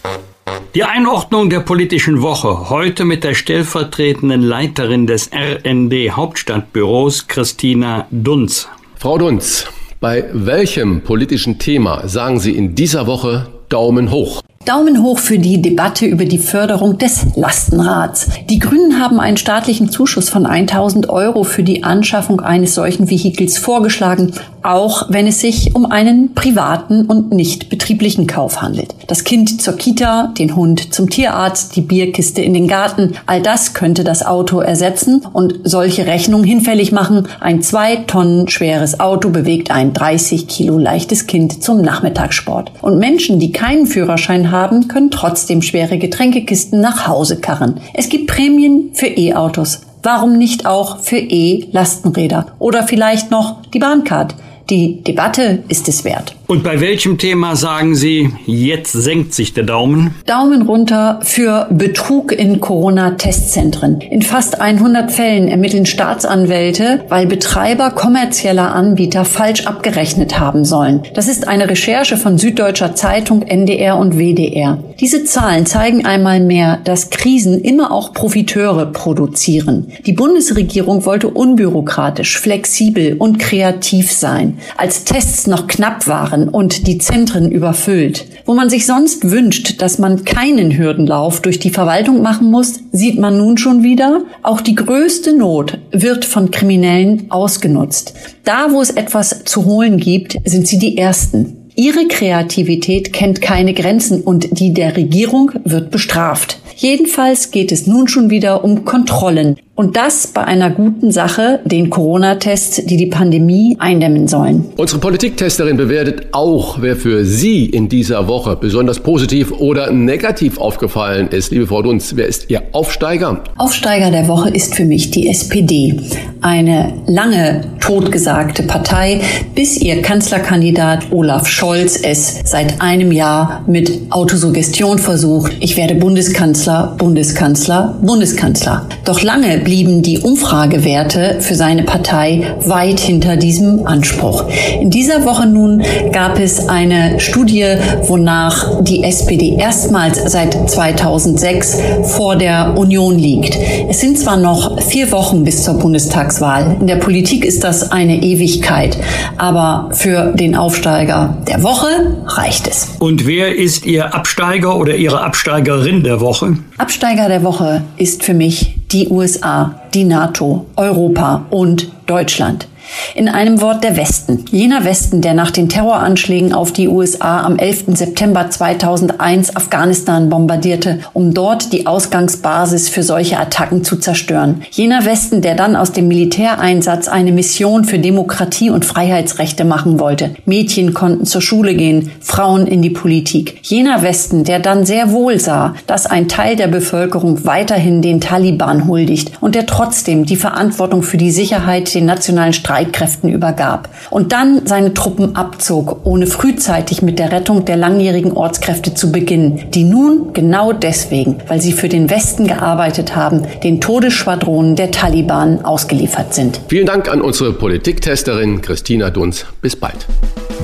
Die Einordnung der politischen Woche heute mit der stellvertretenden Leiterin des RND Hauptstadtbüros Christina Dunz. Frau Dunz, bei welchem politischen Thema sagen Sie in dieser Woche Daumen hoch? Daumen hoch für die Debatte über die Förderung des Lastenrads. Die Grünen haben einen staatlichen Zuschuss von 1000 Euro für die Anschaffung eines solchen Vehikels vorgeschlagen, auch wenn es sich um einen privaten und nicht betrieblichen Kauf handelt. Das Kind zur Kita, den Hund zum Tierarzt, die Bierkiste in den Garten, all das könnte das Auto ersetzen und solche Rechnungen hinfällig machen. Ein zwei Tonnen schweres Auto bewegt ein 30 Kilo leichtes Kind zum Nachmittagssport. Und Menschen, die keinen Führerschein haben, können trotzdem schwere Getränkekisten nach Hause karren. Es gibt Prämien für E-Autos. Warum nicht auch für E-Lastenräder? Oder vielleicht noch die Bahncard. Die Debatte ist es wert. Und bei welchem Thema sagen Sie, jetzt senkt sich der Daumen? Daumen runter für Betrug in Corona-Testzentren. In fast 100 Fällen ermitteln Staatsanwälte, weil Betreiber kommerzieller Anbieter falsch abgerechnet haben sollen. Das ist eine Recherche von Süddeutscher Zeitung, NDR und WDR. Diese Zahlen zeigen einmal mehr, dass Krisen immer auch Profiteure produzieren. Die Bundesregierung wollte unbürokratisch, flexibel und kreativ sein. Als Tests noch knapp waren, und die Zentren überfüllt. Wo man sich sonst wünscht, dass man keinen Hürdenlauf durch die Verwaltung machen muss, sieht man nun schon wieder, auch die größte Not wird von Kriminellen ausgenutzt. Da, wo es etwas zu holen gibt, sind sie die Ersten. Ihre Kreativität kennt keine Grenzen und die der Regierung wird bestraft. Jedenfalls geht es nun schon wieder um Kontrollen. Und das bei einer guten Sache, den Corona-Tests, die die Pandemie eindämmen sollen. Unsere Politiktesterin bewertet auch, wer für Sie in dieser Woche besonders positiv oder negativ aufgefallen ist. Liebe Frau Dunz, wer ist Ihr Aufsteiger? Aufsteiger der Woche ist für mich die SPD. Eine lange totgesagte Partei, bis ihr Kanzlerkandidat Olaf Scholz es seit einem Jahr mit Autosuggestion versucht. Ich werde Bundeskanzler, Bundeskanzler, Bundeskanzler. Doch lange blieben die Umfragewerte für seine Partei weit hinter diesem Anspruch. In dieser Woche nun gab es eine Studie, wonach die SPD erstmals seit 2006 vor der Union liegt. Es sind zwar noch vier Wochen bis zur Bundestagswahl. In der Politik ist das eine Ewigkeit. Aber für den Aufsteiger der Woche reicht es. Und wer ist Ihr Absteiger oder Ihre Absteigerin der Woche? Absteiger der Woche ist für mich die USA, die NATO, Europa und Deutschland. In einem Wort der Westen. Jener Westen, der nach den Terroranschlägen auf die USA am 11. September 2001 Afghanistan bombardierte, um dort die Ausgangsbasis für solche Attacken zu zerstören. Jener Westen, der dann aus dem Militäreinsatz eine Mission für Demokratie und Freiheitsrechte machen wollte. Mädchen konnten zur Schule gehen, Frauen in die Politik. Jener Westen, der dann sehr wohl sah, dass ein Teil der Bevölkerung weiterhin den Taliban huldigt und der trotzdem die Verantwortung für die Sicherheit den nationalen Streit Streitkräften übergab und dann seine Truppen abzog, ohne frühzeitig mit der Rettung der langjährigen Ortskräfte zu beginnen, die nun genau deswegen, weil sie für den Westen gearbeitet haben, den Todesschwadronen der Taliban ausgeliefert sind. Vielen Dank an unsere Politiktesterin Christina Dunz. Bis bald.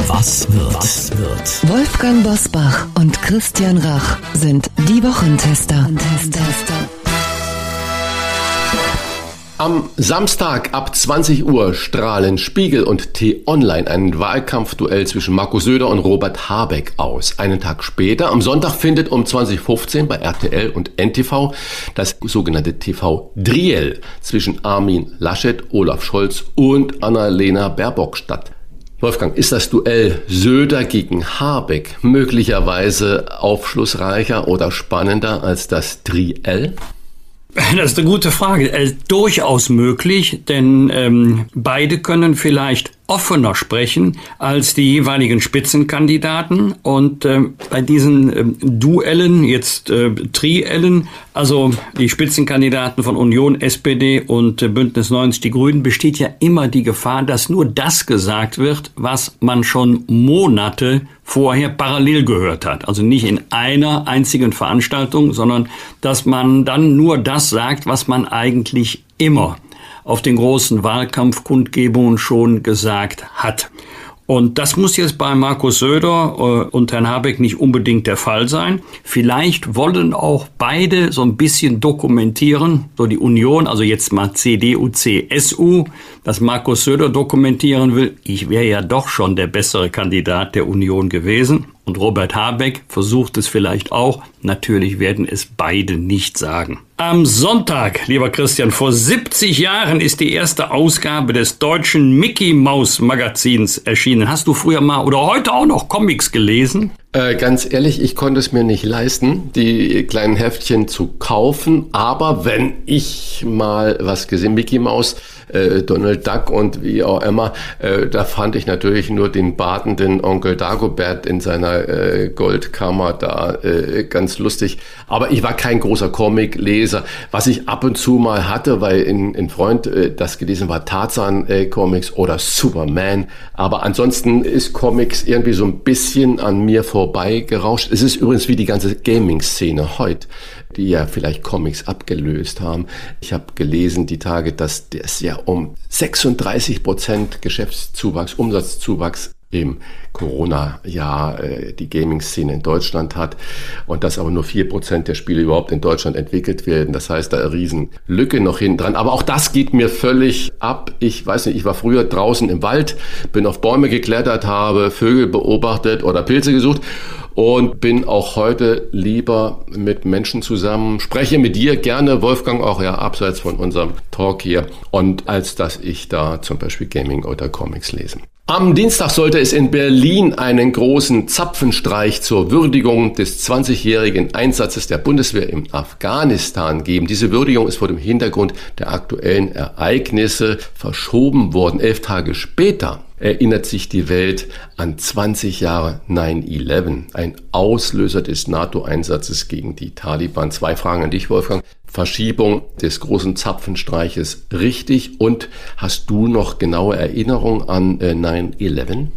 Was wird? Was wird? Wolfgang Bosbach und Christian Rach sind die Wochentester. Tester. Am Samstag ab 20 Uhr strahlen Spiegel und T-Online ein Wahlkampfduell zwischen Markus Söder und Robert Habeck aus. Einen Tag später, am Sonntag, findet um 2015 bei RTL und NTV das sogenannte TV-Driel zwischen Armin Laschet, Olaf Scholz und Annalena Baerbock statt. Wolfgang, ist das Duell Söder gegen Habeck möglicherweise aufschlussreicher oder spannender als das Driel? Das ist eine gute Frage. Äh, durchaus möglich, denn ähm, beide können vielleicht offener sprechen als die jeweiligen Spitzenkandidaten. Und äh, bei diesen äh, Duellen, jetzt äh, Triellen, also die Spitzenkandidaten von Union, SPD und äh, Bündnis 90 Die Grünen, besteht ja immer die Gefahr, dass nur das gesagt wird, was man schon Monate vorher parallel gehört hat. Also nicht in einer einzigen Veranstaltung, sondern dass man dann nur das sagt, was man eigentlich immer auf den großen Wahlkampfkundgebungen schon gesagt hat. Und das muss jetzt bei Markus Söder äh, und Herrn Habeck nicht unbedingt der Fall sein. Vielleicht wollen auch beide so ein bisschen dokumentieren, so die Union, also jetzt mal CDU, CSU, dass Markus Söder dokumentieren will, ich wäre ja doch schon der bessere Kandidat der Union gewesen. Und Robert Habeck versucht es vielleicht auch. Natürlich werden es beide nicht sagen. Am Sonntag, lieber Christian, vor 70 Jahren ist die erste Ausgabe des deutschen Mickey Mouse Magazins erschienen. Hast du früher mal oder heute auch noch Comics gelesen? Äh, ganz ehrlich, ich konnte es mir nicht leisten, die kleinen Heftchen zu kaufen. Aber wenn ich mal was gesehen, Mickey Mouse, äh, Donald Duck und wie auch immer, äh, da fand ich natürlich nur den badenden Onkel Dagobert in seiner äh, Goldkammer da äh, ganz lustig. Aber ich war kein großer Comic-Leser. Was ich ab und zu mal hatte, weil in, in Freund äh, das gelesen war, Tarzan-Comics oder Superman. Aber ansonsten ist Comics irgendwie so ein bisschen an mir vorbei gerauscht. Es ist übrigens wie die ganze Gaming-Szene heute die ja vielleicht Comics abgelöst haben. Ich habe gelesen die Tage, dass es ja um 36 Prozent Geschäftszuwachs, Umsatzzuwachs im Corona-Jahr äh, die Gaming-Szene in Deutschland hat und dass aber nur vier Prozent der Spiele überhaupt in Deutschland entwickelt werden. Das heißt, da eine Riesenlücke noch hinten dran. Aber auch das geht mir völlig ab. Ich weiß nicht, ich war früher draußen im Wald, bin auf Bäume geklettert, habe Vögel beobachtet oder Pilze gesucht und bin auch heute lieber mit Menschen zusammen, spreche mit dir gerne, Wolfgang, auch ja abseits von unserem Talk hier und als dass ich da zum Beispiel Gaming oder Comics lese. Am Dienstag sollte es in Berlin einen großen Zapfenstreich zur Würdigung des 20-jährigen Einsatzes der Bundeswehr in Afghanistan geben. Diese Würdigung ist vor dem Hintergrund der aktuellen Ereignisse verschoben worden. Elf Tage später erinnert sich die Welt an 20 Jahre 9-11, ein Auslöser des NATO-Einsatzes gegen die Taliban. Zwei Fragen an dich, Wolfgang. Verschiebung des großen Zapfenstreiches richtig? Und hast du noch genaue Erinnerungen an äh, 9-11?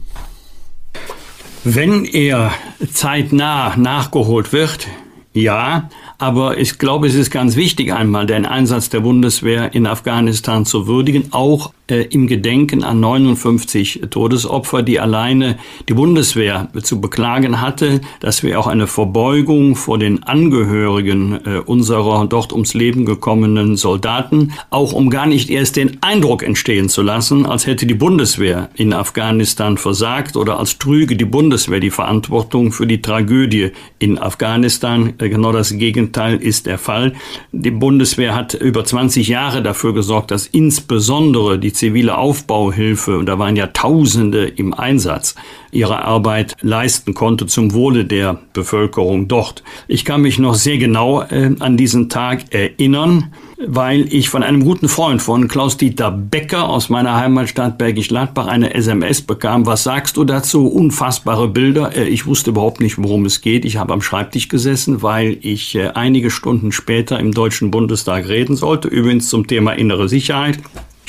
Wenn er zeitnah nachgeholt wird, ja, aber ich glaube, es ist ganz wichtig, einmal den Einsatz der Bundeswehr in Afghanistan zu würdigen, auch äh, im Gedenken an 59 Todesopfer, die alleine die Bundeswehr zu beklagen hatte, dass wir auch eine Verbeugung vor den Angehörigen äh, unserer dort ums Leben gekommenen Soldaten, auch um gar nicht erst den Eindruck entstehen zu lassen, als hätte die Bundeswehr in Afghanistan versagt oder als trüge die Bundeswehr die Verantwortung für die Tragödie in Afghanistan. Äh, genau das Gegenteil ist der Fall. Die Bundeswehr hat über 20 Jahre dafür gesorgt, dass insbesondere die zivile Aufbauhilfe, und da waren ja Tausende im Einsatz, ihre Arbeit leisten konnte zum Wohle der Bevölkerung dort. Ich kann mich noch sehr genau äh, an diesen Tag erinnern, weil ich von einem guten Freund von Klaus-Dieter Becker aus meiner Heimatstadt Bergisch Gladbach eine SMS bekam. Was sagst du dazu? Unfassbare Bilder. Äh, ich wusste überhaupt nicht, worum es geht. Ich habe am Schreibtisch gesessen, weil ich äh, einige Stunden später im Deutschen Bundestag reden sollte, übrigens zum Thema innere Sicherheit.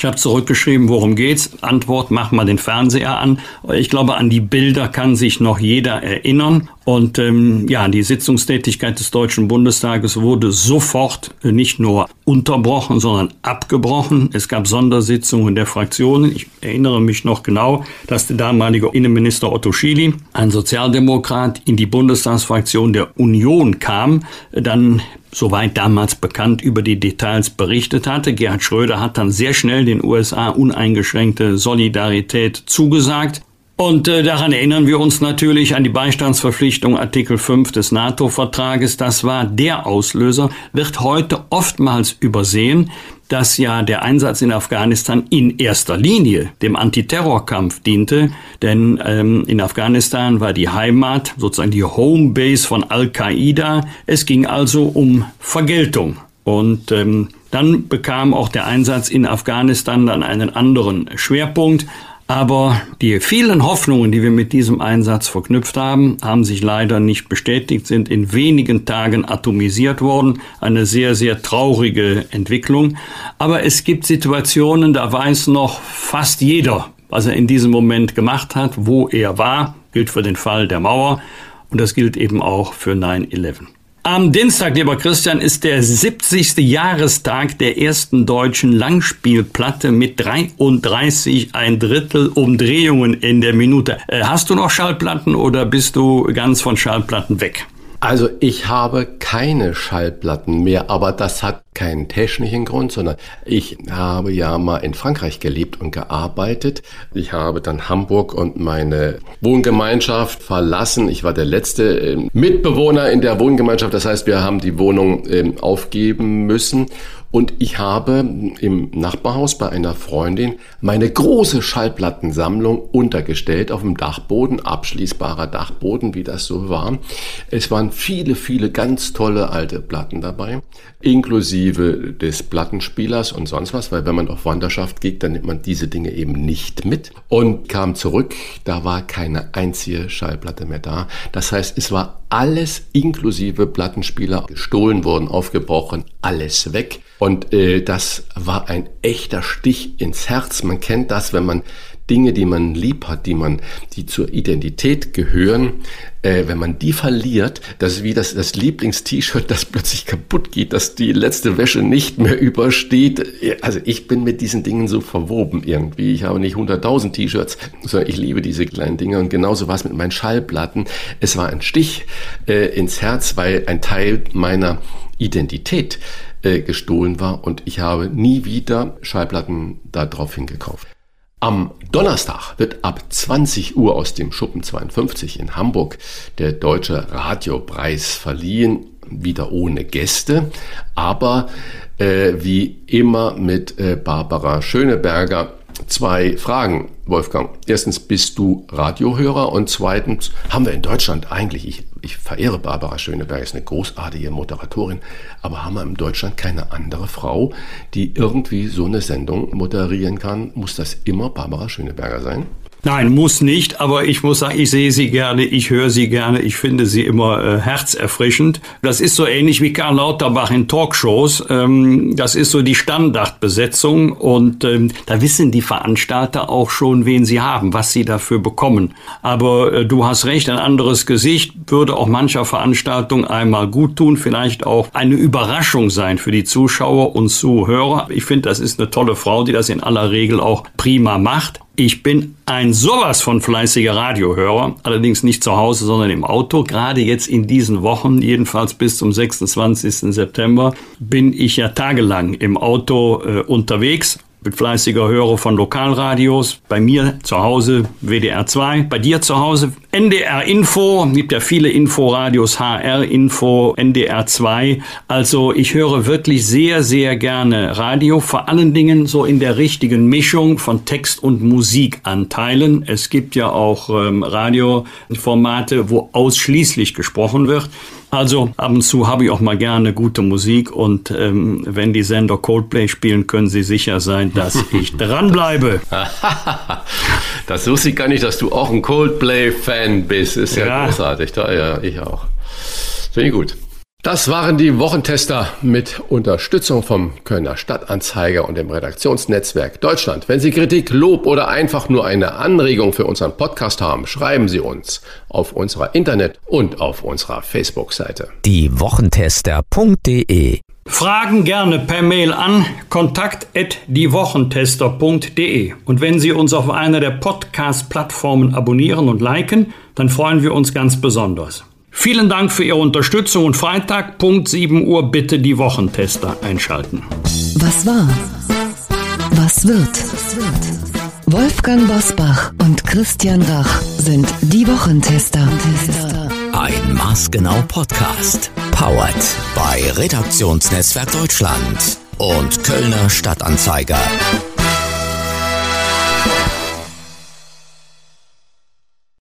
Ich habe zurückgeschrieben, worum geht's? Antwort, mach mal den Fernseher an. Ich glaube, an die Bilder kann sich noch jeder erinnern. Und ähm, ja, die Sitzungstätigkeit des Deutschen Bundestages wurde sofort nicht nur unterbrochen, sondern abgebrochen. Es gab Sondersitzungen der Fraktionen. Ich erinnere mich noch genau, dass der damalige Innenminister Otto Schily, ein Sozialdemokrat, in die Bundestagsfraktion der Union kam, dann soweit damals bekannt, über die Details berichtet hatte. Gerhard Schröder hat dann sehr schnell den USA uneingeschränkte Solidarität zugesagt. Und äh, daran erinnern wir uns natürlich an die Beistandsverpflichtung Artikel 5 des NATO-Vertrages. Das war der Auslöser, wird heute oftmals übersehen, dass ja der Einsatz in Afghanistan in erster Linie dem Antiterrorkampf diente, denn ähm, in Afghanistan war die Heimat, sozusagen die Homebase von Al-Qaida. Es ging also um Vergeltung. Und ähm, dann bekam auch der Einsatz in Afghanistan dann einen anderen Schwerpunkt. Aber die vielen Hoffnungen, die wir mit diesem Einsatz verknüpft haben, haben sich leider nicht bestätigt, sind in wenigen Tagen atomisiert worden. Eine sehr, sehr traurige Entwicklung. Aber es gibt Situationen, da weiß noch fast jeder, was er in diesem Moment gemacht hat, wo er war. Gilt für den Fall der Mauer. Und das gilt eben auch für 9-11. Am Dienstag, lieber Christian, ist der 70. Jahrestag der ersten deutschen Langspielplatte mit 33 ein Drittel Umdrehungen in der Minute. Äh, hast du noch Schallplatten oder bist du ganz von Schallplatten weg? Also ich habe keine Schallplatten mehr, aber das hat keinen technischen Grund, sondern ich habe ja mal in Frankreich gelebt und gearbeitet. Ich habe dann Hamburg und meine Wohngemeinschaft verlassen. Ich war der letzte ähm, Mitbewohner in der Wohngemeinschaft. Das heißt, wir haben die Wohnung ähm, aufgeben müssen und ich habe im Nachbarhaus bei einer Freundin meine große Schallplattensammlung untergestellt auf dem Dachboden, abschließbarer Dachboden, wie das so war. Es waren viele, viele ganz tolle alte Platten dabei, inklusive des Plattenspielers und sonst was, weil wenn man auf Wanderschaft geht, dann nimmt man diese Dinge eben nicht mit und kam zurück, da war keine einzige Schallplatte mehr da. Das heißt, es war alles inklusive Plattenspieler gestohlen worden, aufgebrochen, alles weg. Und äh, das war ein echter Stich ins Herz. Man kennt das, wenn man Dinge, die man lieb hat, die man, die zur Identität gehören, äh, wenn man die verliert, das ist wie das, das Lieblingst-T-Shirt, das plötzlich kaputt geht, dass die letzte Wäsche nicht mehr übersteht. Also ich bin mit diesen Dingen so verwoben irgendwie. Ich habe nicht 100.000 T-Shirts, sondern ich liebe diese kleinen Dinge. Und genauso war es mit meinen Schallplatten. Es war ein Stich äh, ins Herz, weil ein Teil meiner Identität äh, gestohlen war und ich habe nie wieder Schallplatten daraufhin gekauft. Am Donnerstag wird ab 20 Uhr aus dem Schuppen 52 in Hamburg der Deutsche Radiopreis verliehen, wieder ohne Gäste, aber äh, wie immer mit äh, Barbara Schöneberger zwei Fragen, Wolfgang. Erstens, bist du Radiohörer? Und zweitens, haben wir in Deutschland eigentlich, ich, ich verehre Barbara Schöneberger, ist eine großartige Moderatorin, aber haben wir in Deutschland keine andere Frau, die irgendwie so eine Sendung moderieren kann? Muss das immer Barbara Schöneberger sein? Nein, muss nicht, aber ich muss sagen, ich sehe sie gerne, ich höre sie gerne, ich finde sie immer äh, herzerfrischend. Das ist so ähnlich wie Karl Lauterbach in Talkshows. Ähm, das ist so die Standardbesetzung und ähm, da wissen die Veranstalter auch schon, wen sie haben, was sie dafür bekommen. Aber äh, du hast recht, ein anderes Gesicht würde auch mancher Veranstaltung einmal gut tun, vielleicht auch eine Überraschung sein für die Zuschauer und Zuhörer. Ich finde, das ist eine tolle Frau, die das in aller Regel auch prima macht. Ich bin ein sowas von fleißiger Radiohörer, allerdings nicht zu Hause, sondern im Auto. Gerade jetzt in diesen Wochen, jedenfalls bis zum 26. September, bin ich ja tagelang im Auto äh, unterwegs bin fleißiger Hörer von Lokalradios. Bei mir zu Hause WDR 2, bei dir zu Hause NDR Info, gibt ja viele Inforadios, HR Info, NDR 2. Also ich höre wirklich sehr, sehr gerne Radio, vor allen Dingen so in der richtigen Mischung von Text- und Musikanteilen. Es gibt ja auch ähm, Radioformate, wo ausschließlich gesprochen wird. Also ab und zu habe ich auch mal gerne gute Musik und ähm, wenn die Sender Coldplay spielen, können Sie sicher sein, dass ich dranbleibe. das wusste ich gar nicht, dass du auch ein Coldplay-Fan bist. Ist ja, ja. großartig. Ja, ich auch. Finde ich gut. Das waren die Wochentester mit Unterstützung vom Kölner Stadtanzeiger und dem Redaktionsnetzwerk Deutschland. Wenn Sie Kritik, Lob oder einfach nur eine Anregung für unseren Podcast haben, schreiben Sie uns auf unserer Internet- und auf unserer Facebook-Seite. Die Wochentester.de Fragen gerne per Mail an kontakt@diewochentester.de und wenn Sie uns auf einer der Podcast-Plattformen abonnieren und liken, dann freuen wir uns ganz besonders. Vielen Dank für Ihre Unterstützung und Freitag, Punkt 7 Uhr, bitte die Wochentester einschalten. Was war? Was wird? Wolfgang Bosbach und Christian Rach sind die Wochentester. Ein maßgenau Podcast. Powered bei Redaktionsnetzwerk Deutschland und Kölner Stadtanzeiger.